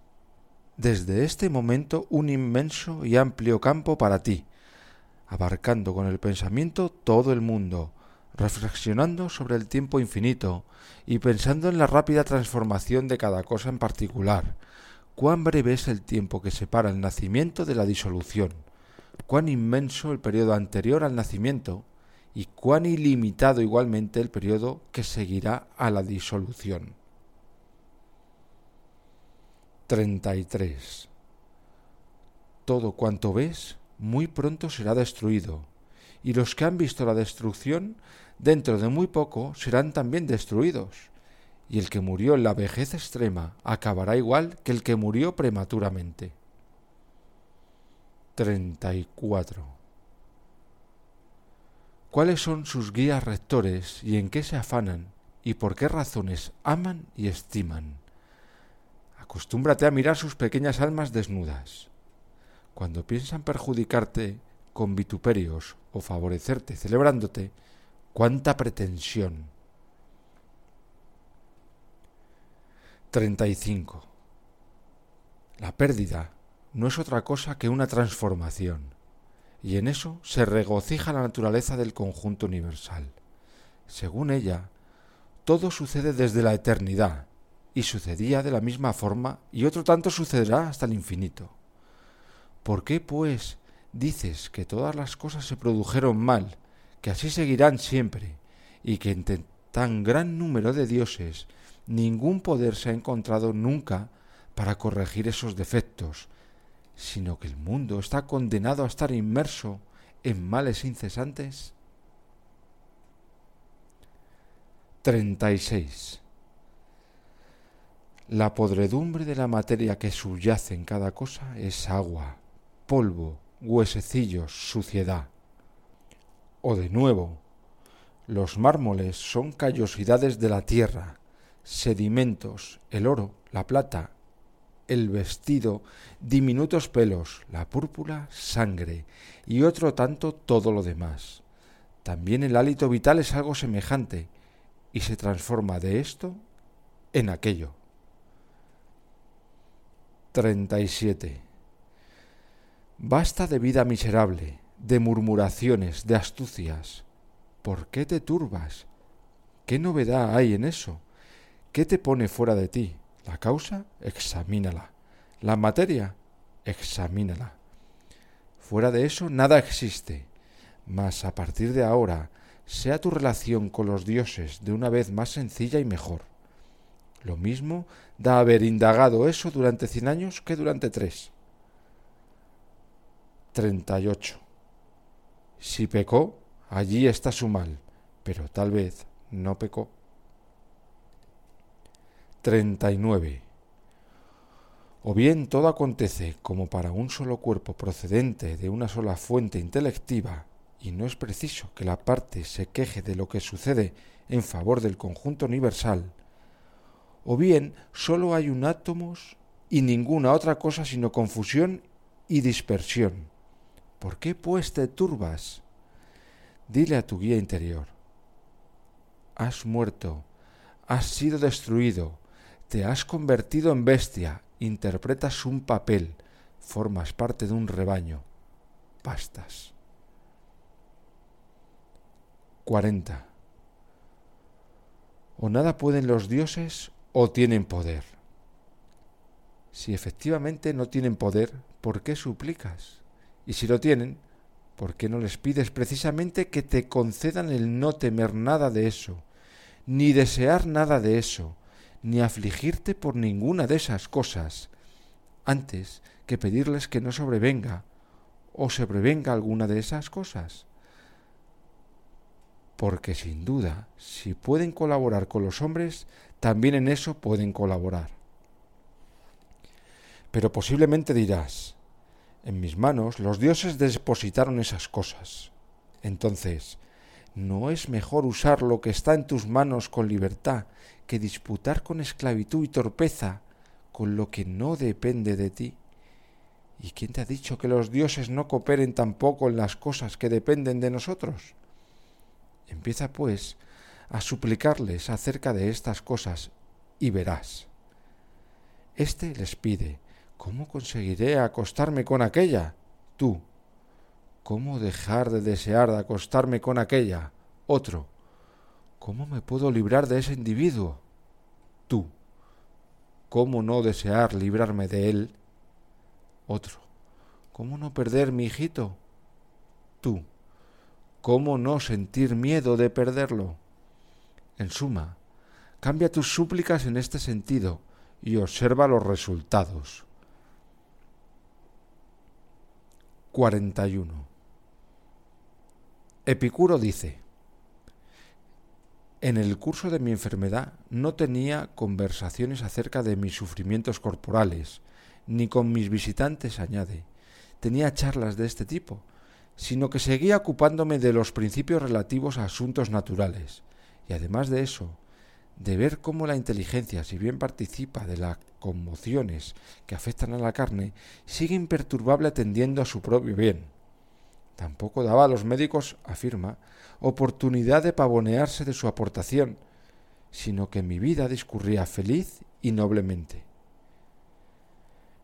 Speaker 1: desde este momento un inmenso y amplio campo para ti, abarcando con el pensamiento todo el mundo, reflexionando sobre el tiempo infinito y pensando en la rápida transformación de cada cosa en particular. Cuán breve es el tiempo que separa el nacimiento de la disolución, cuán inmenso el periodo anterior al nacimiento y cuán ilimitado igualmente el periodo que seguirá a la disolución. 33. Todo cuanto ves muy pronto será destruido, y los que han visto la destrucción dentro de muy poco serán también destruidos, y el que murió en la vejez extrema acabará igual que el que murió prematuramente. 34. ¿Cuáles son sus guías rectores y en qué se afanan y por qué razones aman y estiman? Acostúmbrate a mirar sus pequeñas almas desnudas. Cuando piensan perjudicarte con vituperios o favorecerte celebrándote, cuánta pretensión. 35. La pérdida no es otra cosa que una transformación, y en eso se regocija la naturaleza del conjunto universal. Según ella, todo sucede desde la eternidad, y sucedía de la misma forma, y otro tanto sucederá hasta el infinito. ¿Por qué, pues, dices que todas las cosas se produjeron mal, que así seguirán siempre, y que entre tan gran número de dioses ningún poder se ha encontrado nunca para corregir esos defectos, sino que el mundo está condenado a estar inmerso en males incesantes? 36. La podredumbre de la materia que subyace en cada cosa es agua, polvo, huesecillos, suciedad. O de nuevo, los mármoles son callosidades de la tierra, sedimentos, el oro, la plata, el vestido, diminutos pelos, la púrpura, sangre, y otro tanto todo lo demás. También el hálito vital es algo semejante, y se transforma de esto en aquello. 37. Basta de vida miserable, de murmuraciones, de astucias. ¿Por qué te turbas? ¿Qué novedad hay en eso? ¿Qué te pone fuera de ti? ¿La causa? Examínala. ¿La materia? Examínala. Fuera de eso nada existe. Mas a partir de ahora, sea tu relación con los dioses de una vez más sencilla y mejor. Lo mismo da haber indagado eso durante cien años que durante tres. 38. Si pecó, allí está su mal, pero tal vez no pecó. 39. O bien todo acontece como para un solo cuerpo procedente de una sola fuente intelectiva, y no es preciso que la parte se queje de lo que sucede en favor del conjunto universal, o bien sólo hay un átomos y ninguna otra cosa sino confusión y dispersión. ¿Por qué pues te turbas? Dile a tu guía interior, has muerto, has sido destruido, te has convertido en bestia, interpretas un papel, formas parte de un rebaño. bastas. 40. O nada pueden los dioses o tienen poder. Si efectivamente no tienen poder, ¿por qué suplicas? Y si lo tienen, ¿por qué no les pides precisamente que te concedan el no temer nada de eso, ni desear nada de eso, ni afligirte por ninguna de esas cosas, antes que pedirles que no sobrevenga o sobrevenga alguna de esas cosas? porque sin duda, si pueden colaborar con los hombres, también en eso pueden colaborar. Pero posiblemente dirás, en mis manos los dioses depositaron esas cosas. Entonces, ¿no es mejor usar lo que está en tus manos con libertad que disputar con esclavitud y torpeza con lo que no depende de ti? ¿Y quién te ha dicho que los dioses no cooperen tampoco en las cosas que dependen de nosotros? Empieza, pues, a suplicarles acerca de estas cosas y verás. Este les pide, ¿cómo conseguiré acostarme con aquella? Tú. ¿Cómo dejar de desear de acostarme con aquella? Otro. ¿Cómo me puedo librar de ese individuo? Tú. ¿Cómo no desear librarme de él? Otro. ¿Cómo no perder mi hijito? Tú. ¿Cómo no sentir miedo de perderlo? En suma, cambia tus súplicas en este sentido y observa los resultados. 41. Epicuro dice, en el curso de mi enfermedad no tenía conversaciones acerca de mis sufrimientos corporales, ni con mis visitantes, añade. Tenía charlas de este tipo, sino que seguía ocupándome de los principios relativos a asuntos naturales, y además de eso, de ver cómo la inteligencia, si bien participa de las conmociones que afectan a la carne, sigue imperturbable atendiendo a su propio bien. Tampoco daba a los médicos, afirma, oportunidad de pavonearse de su aportación, sino que mi vida discurría feliz y noblemente.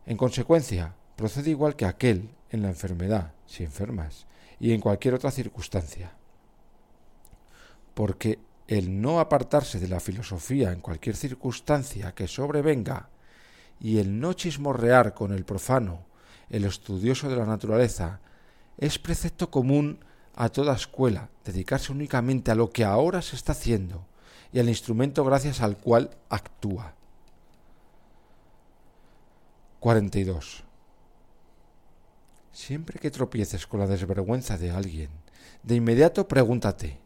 Speaker 1: En consecuencia, procede igual que aquel en la enfermedad, si enfermas, y en cualquier otra circunstancia. Porque el no apartarse de la filosofía en cualquier circunstancia que sobrevenga, y el no chismorrear con el profano, el estudioso de la naturaleza, es precepto común a toda escuela, dedicarse únicamente a lo que ahora se está haciendo y al instrumento gracias al cual actúa. 42. Siempre que tropieces con la desvergüenza de alguien, de inmediato pregúntate,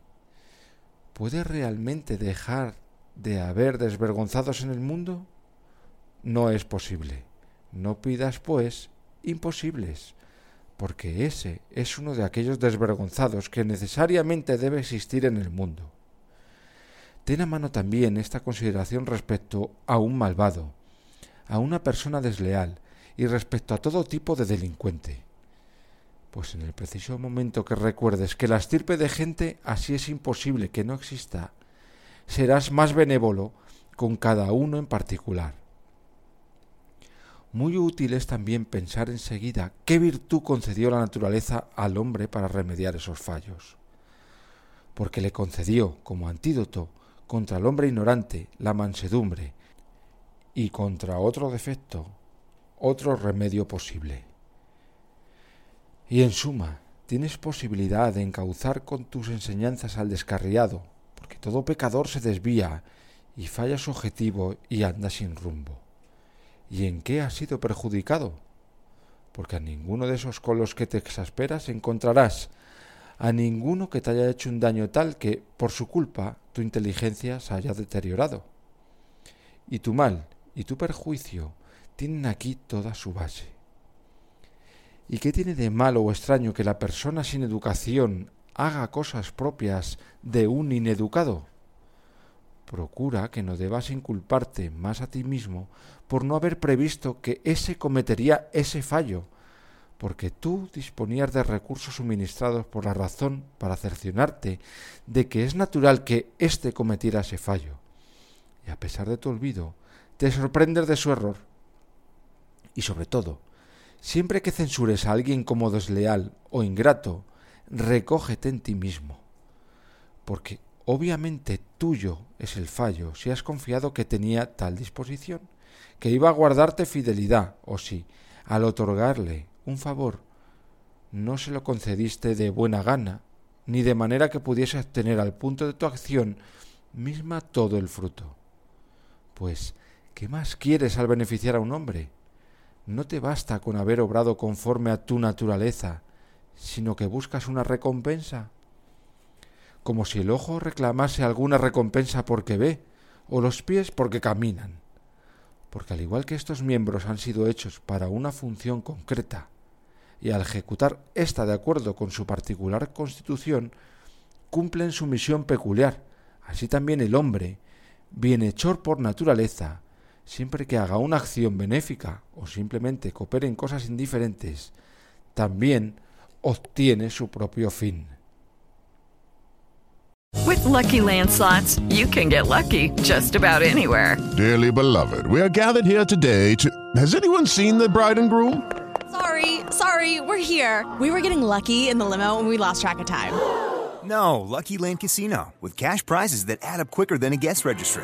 Speaker 1: ¿puede realmente dejar de haber desvergonzados en el mundo? No es posible. No pidas, pues, imposibles, porque ese es uno de aquellos desvergonzados que necesariamente debe existir en el mundo. Ten a mano también esta consideración respecto a un malvado, a una persona desleal y respecto a todo tipo de delincuente pues en el preciso momento que recuerdes que la estirpe de gente así es imposible que no exista, serás más benévolo con cada uno en particular. Muy útil es también pensar enseguida qué virtud concedió la naturaleza al hombre para remediar esos fallos. Porque le concedió como antídoto contra el hombre ignorante la mansedumbre y contra otro defecto otro remedio posible. Y en suma, tienes posibilidad de encauzar con tus enseñanzas al descarriado, porque todo pecador se desvía y falla su objetivo y anda sin rumbo. ¿Y en qué has sido perjudicado? Porque a ninguno de esos con los que te exasperas encontrarás a ninguno que te haya hecho un daño tal que, por su culpa, tu inteligencia se haya deteriorado. Y tu mal y tu perjuicio tienen aquí toda su base. ¿Y qué tiene de malo o extraño que la persona sin educación haga cosas propias de un ineducado? Procura que no debas inculparte más a ti mismo por no haber previsto que ése cometería ese fallo, porque tú disponías de recursos suministrados por la razón para cercionarte de que es natural que éste cometiera ese fallo. Y a pesar de tu olvido, te sorprendes de su error. Y sobre todo, Siempre que censures a alguien como desleal o ingrato, recógete en ti mismo. Porque obviamente tuyo es el fallo si has confiado que tenía tal disposición, que iba a guardarte fidelidad, o si, al otorgarle un favor, no se lo concediste de buena gana, ni de manera que pudiese obtener al punto de tu acción misma todo el fruto. Pues, ¿qué más quieres al beneficiar a un hombre? No te basta con haber obrado conforme a tu naturaleza, sino que buscas una recompensa. Como si el ojo reclamase alguna recompensa porque ve, o los pies porque caminan. Porque al igual que estos miembros han sido hechos para una función concreta, y al ejecutar ésta de acuerdo con su particular constitución, cumplen su misión peculiar. Así también el hombre, bienhechor por naturaleza, siempre que haga una acción benéfica o simplemente coopere en cosas indiferentes, también obtiene su propio fin.
Speaker 2: With lucky landslots, you can get lucky just about anywhere.
Speaker 3: Dearly beloved, we are gathered here today to. Has anyone seen the bride and groom?
Speaker 4: Sorry, sorry, we're here. We were getting lucky in the limo and we lost track of time.
Speaker 5: No, Lucky Land Casino, with cash prizes that add up quicker than a guest registry.